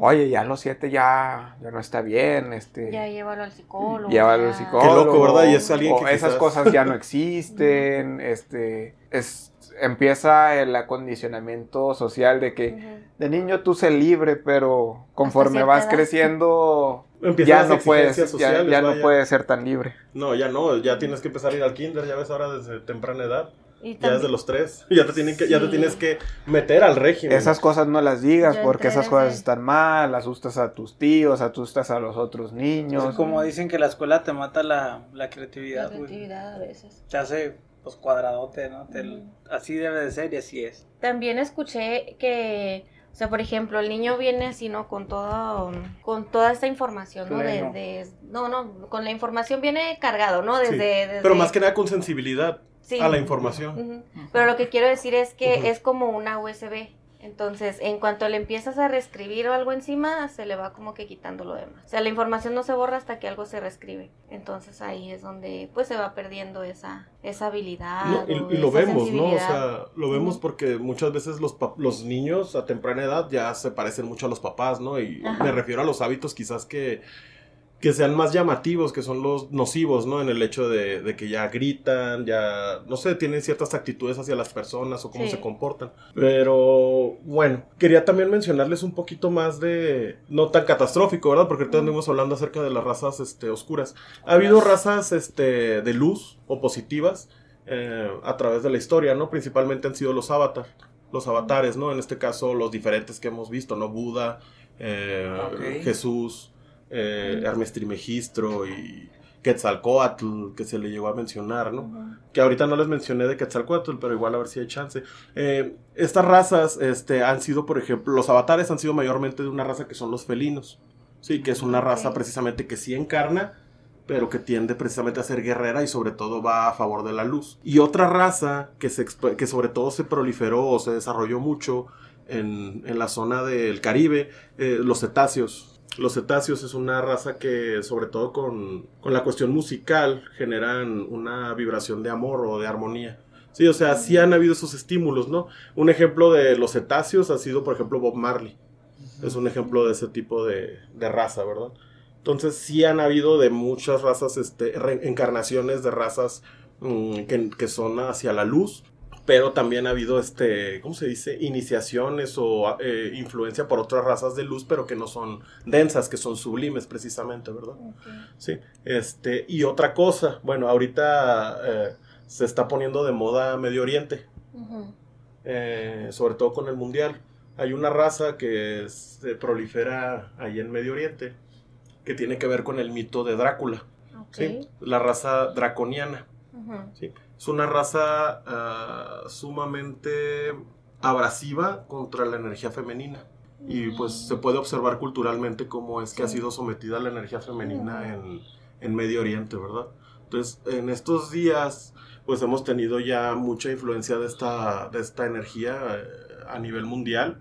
Oye, ya a los siete ya, ya no está bien, este... Ya llévalo al psicólogo. Llévalo al psicólogo. Qué loco, ¿verdad? Y es alguien o que esas quizás- cosas ya no existen, este, es, empieza el acondicionamiento social de que de niño tú sé libre, pero conforme vas edad. creciendo Empiezan ya no puedes, ya, ya no puedes ser tan libre. No, ya no, ya tienes que empezar a ir al kinder, ya ves ahora desde temprana edad. Y Ya desde los tres. Ya te, tienen que, ya te tienes que meter al régimen. Esas cosas no las digas Yo porque esas cosas desde- están mal, asustas a tus tíos, asustas a los otros niños. Es como dicen que la escuela te mata la, la La creatividad, güey. creatividad a veces. Te hace pues cuadradote, ¿no? Te-. Así debe de ser y así es. También escuché que, o sea, por ejemplo, el niño viene así, ¿no? Con todo, con toda esta información, ¿no? De, Pleno. de- no, no, con la información viene cargado, ¿no? Sí, Desde, desde- Pero más que nada con sensibilidad sí. a la información. Pero lo que quiero decir es que es como una USB. Entonces, en cuanto le empiezas a reescribir o algo encima, se le va como que quitando lo demás. O sea, la información no se borra hasta que algo se reescribe. Entonces ahí es donde pues se va perdiendo esa, esa habilidad. No, o y, lo esa vemos, ¿no? O sea, lo vemos porque muchas veces los, pa- los niños a temprana edad ya se parecen mucho a los papás, ¿no? Y Ajá. me refiero a los hábitos quizás que, que sean más llamativos, que son los nocivos, ¿no? En el hecho de, de que ya gritan, ya, no sé, tienen ciertas actitudes hacia las personas o cómo Sí. se comportan. Pero bueno, quería también mencionarles un poquito más de, no tan catastrófico, ¿verdad? Porque ahorita andamos hablando acerca de las razas este, oscuras. Ha habido razas este, de luz o positivas eh, a través de la historia, ¿no? Principalmente han sido los avatar, los avatares, ¿no? En este caso, los diferentes que hemos visto, ¿no? Buda, eh. Jesús, eh, Hermes Trimegistro y Quetzalcoatl, que se le llegó a mencionar, ¿no? Que ahorita no les mencioné de Quetzalcoatl, pero igual a ver si hay chance. Eh, estas razas este, han sido, por ejemplo, los avatares han sido mayormente de una raza que son los felinos. Sí, que es una raza precisamente que sí encarna, pero que tiende precisamente a ser guerrera y sobre todo va a favor de la luz. Y otra raza que, se, que sobre todo se proliferó o se desarrolló mucho en, en la zona del Caribe, eh, los cetáceos. Los cetáceos es una raza que sobre todo con, con la cuestión musical generan una vibración de amor o de armonía. Sí, o sea, sí han habido esos estímulos, ¿no? Un ejemplo de los cetáceos ha sido, por ejemplo, Bob Marley. Es un ejemplo de ese tipo de, de raza, ¿verdad? Entonces sí han habido de muchas razas, este, reencarnaciones de razas mm, que, que son hacia la luz, pero también ha habido, este, ¿cómo se dice? Iniciaciones o eh, influencia por otras razas de luz, pero que no son densas, que son sublimes precisamente, ¿verdad? Ok. Sí, este, y otra cosa, bueno, ahorita eh, se está poniendo de moda Medio Oriente, eh, sobre todo con el Mundial. Hay una raza que se prolifera ahí en Medio Oriente, que tiene que ver con el mito de Drácula. ¿sí? La raza draconiana, Ujú. ¿sí? Es una raza ah, sumamente abrasiva contra la energía femenina. Y pues se puede observar culturalmente cómo es que ha sido sometida la energía femenina en, en Medio Oriente, ¿verdad? Entonces, en estos días, pues hemos tenido ya mucha influencia de esta, de esta energía eh, a nivel mundial,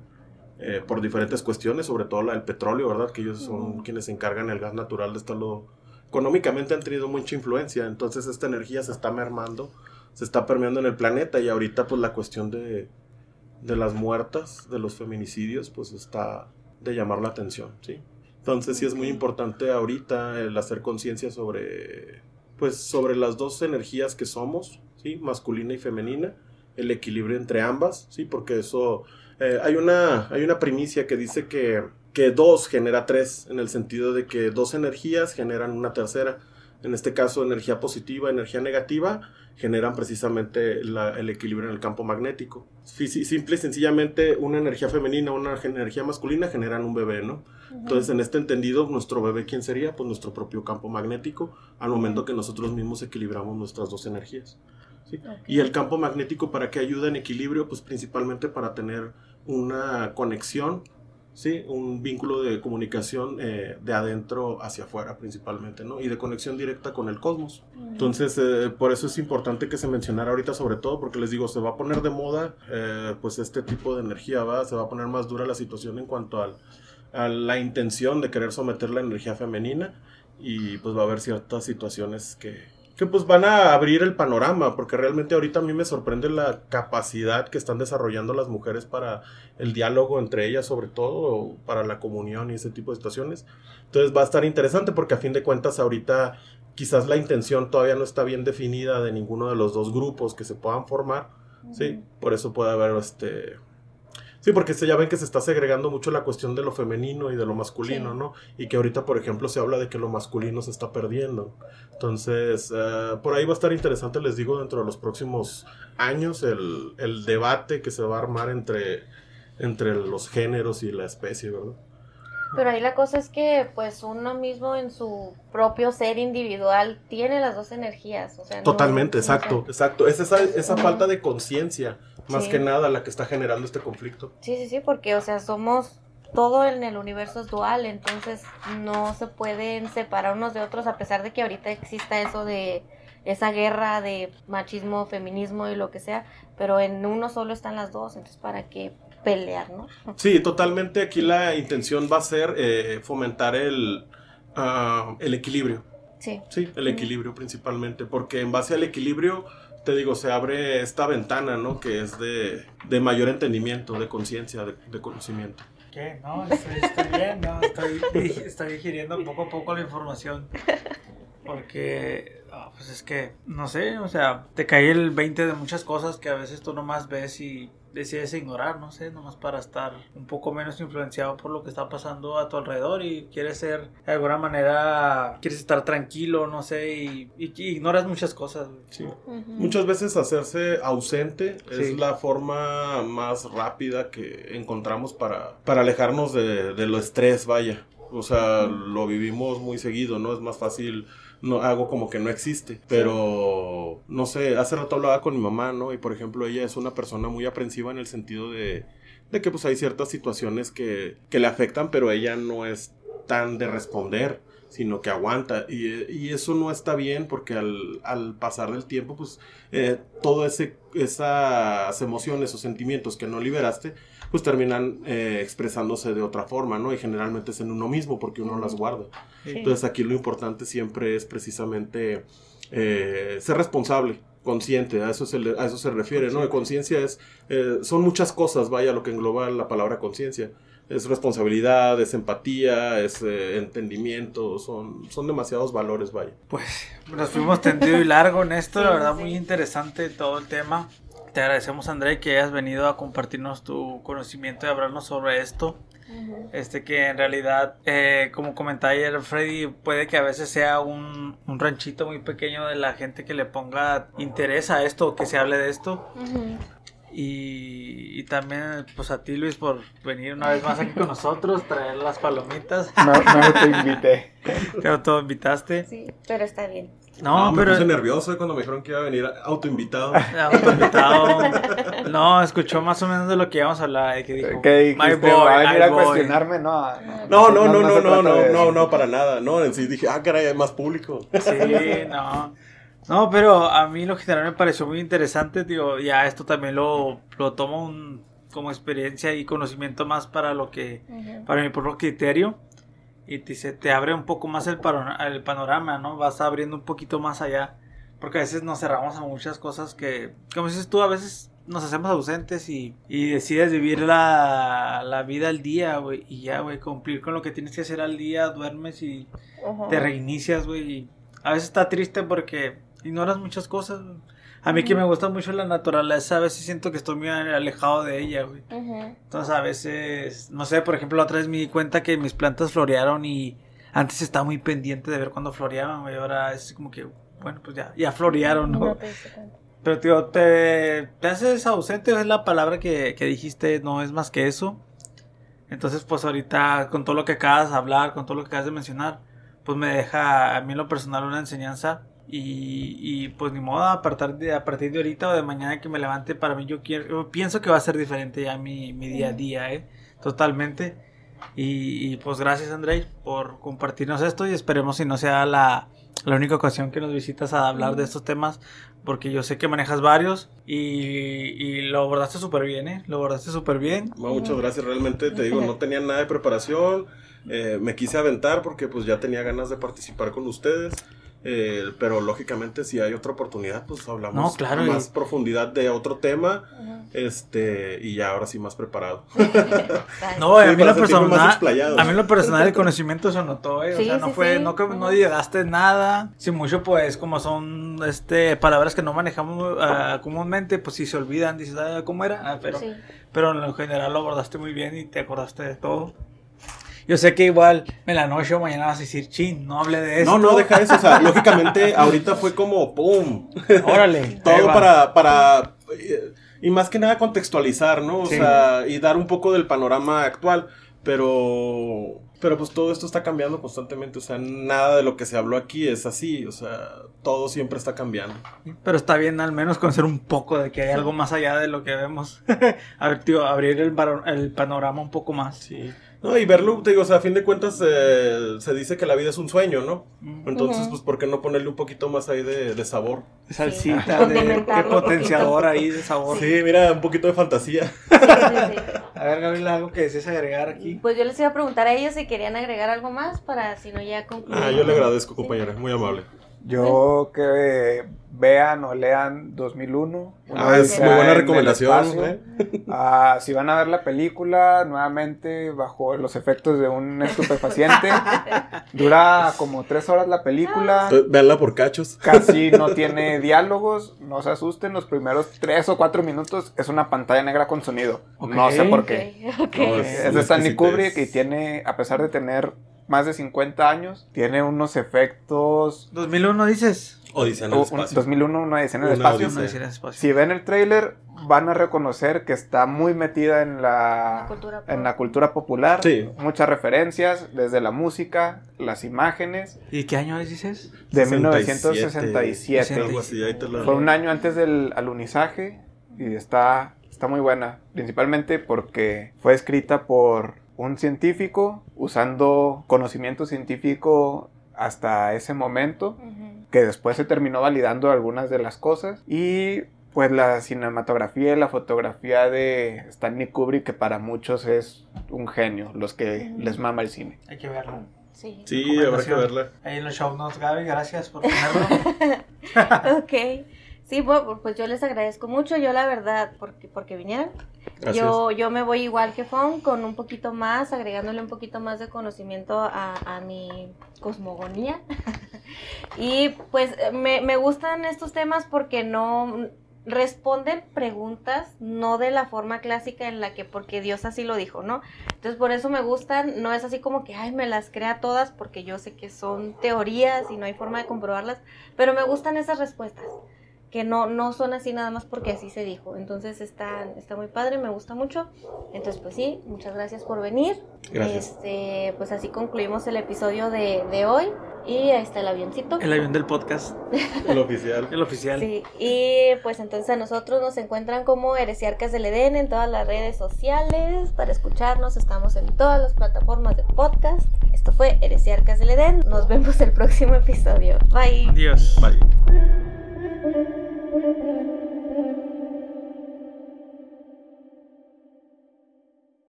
eh, por diferentes cuestiones, sobre todo la del petróleo, ¿verdad? Que ellos son quienes se encargan el gas natural de estarlo... Económicamente han tenido mucha influencia, entonces esta energía se está mermando, se está permeando en el planeta y ahorita pues la cuestión de, de las muertas, de los feminicidios, pues está de llamar la atención, ¿sí? Entonces sí es muy importante ahorita el hacer conciencia sobre, pues sobre las dos energías que somos, ¿sí? Masculina y femenina, el equilibrio entre ambas, ¿sí? Porque eso, eh, hay, una, hay una primicia que dice que que dos genera tres, en el sentido de que dos energías generan una tercera. En este caso, energía positiva, energía negativa, generan precisamente el equilibrio en el campo magnético. Simple y sencillamente, una energía femenina, una energía masculina generan un bebé, ¿no? Entonces, en este entendido, nuestro bebé, ¿quién sería? Pues nuestro propio campo magnético, al momento que nosotros mismos equilibramos nuestras dos energías. Y el campo magnético, ¿para qué ayuda en equilibrio? Pues principalmente para tener una conexión ¿sí? Un vínculo de comunicación eh, de adentro hacia afuera principalmente, ¿no? Y de conexión directa con el cosmos. Entonces, eh, por eso es importante que se mencionara ahorita sobre todo, porque les digo, se va a poner de moda, eh, pues este tipo de energía, ¿va? Se va a poner más dura la situación en cuanto al, a la intención de querer someter la energía femenina y pues va a haber ciertas situaciones que, que pues van a abrir el panorama, porque realmente ahorita a mí me sorprende la capacidad que están desarrollando las mujeres para el diálogo entre ellas, sobre todo, para la comunión y ese tipo de situaciones. Entonces va a estar interesante porque a fin de cuentas ahorita quizás la intención todavía no está bien definida de ninguno de los dos grupos que se puedan formar, ¿sí? Por eso puede haber este Sí, porque se, ya ven que se está segregando mucho la cuestión de lo femenino y de lo masculino, ¿no? Y que ahorita, por ejemplo, se habla de que lo masculino se está perdiendo. Entonces, eh, por ahí va a estar interesante, les digo, dentro de los próximos años, el, el debate que se va a armar entre, entre los géneros y la especie, ¿verdad? Pero ahí la cosa es que pues uno mismo en su propio ser individual tiene las dos energías. O sea, Totalmente, exacto, exacto. Es esa, esa falta de conciencia más que nada la que está generando este conflicto. Sí, sí, sí, porque, o sea, somos todo en el universo es dual, entonces no se pueden separar unos de otros a pesar de que ahorita exista eso de esa guerra de machismo, feminismo y lo que sea, pero en uno solo están las dos, entonces para qué pelear, ¿no? Sí, totalmente aquí la intención va a ser eh, fomentar el, ah, el equilibrio. Sí. Sí, el equilibrio principalmente, porque en base al equilibrio te digo, se abre esta ventana, ¿no? Que es de, de mayor entendimiento, de conciencia, de, conocimiento. ¿Qué? No, estoy, bien, no, estoy, estoy poco a poco la información. Porque, ah, pues es que, no sé, o sea, te cae el 20 de muchas cosas que a veces tú nomás ves y decides ignorar, no sé, nomás para estar un poco menos influenciado por lo que está pasando a tu alrededor y quieres ser de alguna manera, quieres estar tranquilo, no sé, y, ignoras muchas cosas. Sí. Muchas veces hacerse ausente es la forma más rápida que encontramos para, para alejarnos de, de lo estrés, vaya. O sea, lo vivimos muy seguido, ¿no? Es más fácil no hago como que no existe. Pero, no sé, hace rato hablaba con mi mamá, ¿no? Y por ejemplo, ella es una persona muy aprensiva en el sentido de, de que pues hay ciertas situaciones que, que le afectan, pero ella no es tan de responder sino que aguanta. Y, y, eso no está bien porque al, al pasar del tiempo, pues eh, todas esas emociones o sentimientos que no liberaste, pues terminan eh, expresándose de otra forma, ¿no? Y generalmente es en uno mismo porque uno las guarda. Entonces aquí lo importante siempre es precisamente eh, ser responsable consciente, a eso se, a eso se refiere, ¿no? Conciencia es, eh, son muchas cosas, vaya, lo que engloba la palabra conciencia. Es responsabilidad, es empatía, es entendimiento, son, son demasiados valores, vaya. Pues nos fuimos tendido y largo en esto, la verdad muy interesante todo el tema. Te agradecemos, André, que hayas venido a compartirnos tu conocimiento y hablarnos sobre esto. Este que en realidad, eh, como comentaba ayer Freddy, puede que a veces sea un, un, ranchito muy pequeño de la gente que le ponga interés a esto, que se hable de esto. Y, también, pues a ti, Luis, por venir una vez más aquí con nosotros, traer las palomitas. No, no te invité. Pero tú invitaste. Sí, pero está bien. No, pero... me puse nervioso cuando me dijeron que iba a venir autoinvitado. Autoinvitado. No, escuchó más o menos de lo que íbamos a hablar. Que dijo, ¿Qué My boy, ¿Va a venir a cuestionarme? No no no, no, no, no, no, no, no, para nada. No, en sí dije, ah, caray, hay más público. Sí, no. No, pero a mí lo general me pareció muy interesante, digo, ya esto también lo, lo tomo un, como experiencia y conocimiento más para lo que, para mi propio criterio y te, se te abre un poco más el, el panorama, ¿no? Vas abriendo un poquito más allá. Porque a veces nos cerramos a muchas cosas que, como dices tú, a veces nos hacemos ausentes y, y decides vivir la, la vida al día, güey. Y ya, güey, cumplir con lo que tienes que hacer al día, duermes y te reinicias, güey. Y a veces está triste porque ignoras muchas cosas. A mí que me gusta mucho la naturaleza, a veces siento que estoy muy alejado de ella, güey. Entonces a veces, no sé, por ejemplo, la otra vez me di cuenta que mis plantas florearon y antes estaba muy pendiente de ver cuándo floreaban, güey. Ahora es como que, bueno, pues ya, ya florearon, ¿no? Pero, tío, te, te haces ausente, es la palabra que, que dijiste, no es más que eso. Entonces, pues ahorita, con todo lo que acabas de hablar, con todo lo que acabas de mencionar, pues me deja a mí en lo personal una enseñanza y, y, pues ni modo, a partir, de, a partir de ahorita o de mañana que me levante, para mí yo, quiero, yo pienso que va a ser diferente ya mi, mi día a día, ¿eh? Totalmente. Y, y pues gracias Andrei por compartirnos esto y esperemos si no sea la, la única ocasión que nos visitas a hablar de estos temas, porque yo sé que manejas varios y, y lo abordaste súper bien, ¿eh? Lo abordaste súper bien. muchas gracias, realmente te digo, no tenía nada de preparación, eh, me quise aventar porque pues ya tenía ganas de participar con ustedes. Eh, pero lógicamente si hay otra oportunidad, pues hablamos claro, más profundidad de otro tema. Este, y ya ahora sí más preparado. no, a, mí lo personal, a mí lo personal el conocimiento se notó, eh, o sea, no fue, no, no llegaste nada. Si mucho, pues, como son este palabras que no manejamos uh, comúnmente, pues si se olvidan, dices, ah, ¿cómo era? Ah, pero, pero en general lo abordaste muy bien y te acordaste de todo. Yo sé que igual en la noche o mañana vas a decir, chin, no hable de eso. No, no, deja eso. O sea, lógicamente ahorita fue como, ¡pum! Órale. Todo para, para, eh, y más que nada contextualizar, ¿no? O sea, y dar un poco del panorama actual. Pero, pero pues todo esto está cambiando constantemente. O sea, nada de lo que se habló aquí es así. O sea, todo siempre está cambiando. Pero está bien al menos conocer un poco de que hay algo más allá de lo que vemos. a ver, tío, abrir el, el panorama un poco más. Sí. No, y verlo, te digo, o sea, a fin de cuentas eh, se dice que la vida es un sueño, ¿no? Entonces, pues, ¿por qué no ponerle un poquito más ahí de, de sabor? Salsita, de, potenciador ahí de sabor. Sí, mira, un poquito de fantasía. a ver, Gabriela, ¿algo que desees agregar aquí? Pues yo les iba a preguntar a ellos si querían agregar algo más para si no ya concluir. Ah, yo le agradezco, compañera, muy amable. Yo que vean o lean 2001. Ah, es muy buena recomendación. ¿eh? Ah, si van a ver la película, nuevamente bajo los efectos de un estupefaciente. Dura como tres horas la película. Veanla por cachos. Casi no tiene diálogos. No se asusten, los primeros tres o cuatro minutos es una pantalla negra con sonido. No sé por qué. es, de Stanley Kubrick y tiene, a pesar de tener más de 50 años. Tiene unos efectos. ¿2001 dices? Odisea en el espacio. 2001, una Odisea en el espacio. Si ven el tráiler, van a reconocer que está muy metida en la, cultura, en la cultura popular. Sí. Muchas referencias, desde la música, las imágenes. ¿Y qué año dices? De 1967. Fue un año antes del alunizaje y está, está muy buena. Principalmente porque fue escrita por un científico usando conocimiento científico hasta ese momento, que después se terminó validando algunas de las cosas y pues la cinematografía y la fotografía de Stanley Kubrick que para muchos es un genio, los que les mama el cine. Hay que verlo. Sí, sí habrá que verla. Ahí en los show notes, Gaby, gracias por tenerlo. ok. Sí, pues yo les agradezco mucho, yo la verdad, porque, porque vinieron. Yo, yo me voy igual que Fon, con un poquito más, agregándole un poquito más de conocimiento a, a mi cosmogonía. y pues me, me gustan estos temas porque no responden preguntas, no de la forma clásica en la que porque Dios así lo dijo, ¿no? Entonces por eso me gustan, no es así como que, ay, me las crea todas porque yo sé que son teorías y no hay forma de comprobarlas, pero me gustan esas respuestas que no, no son así nada más porque así se dijo. Entonces está, está muy padre, me gusta mucho. Entonces, pues sí, muchas gracias por venir. Este, pues así concluimos el episodio de, de hoy. Y ahí está el avioncito. El avión del podcast. el oficial. El oficial. Sí. Y pues entonces a nosotros nos encuentran como Heresiarcas del Edén en todas las redes sociales. Para escucharnos estamos en todas las plataformas de podcast. Esto fue Heresiarcas del Edén. Nos vemos el próximo episodio. Bye. Adiós. Bye.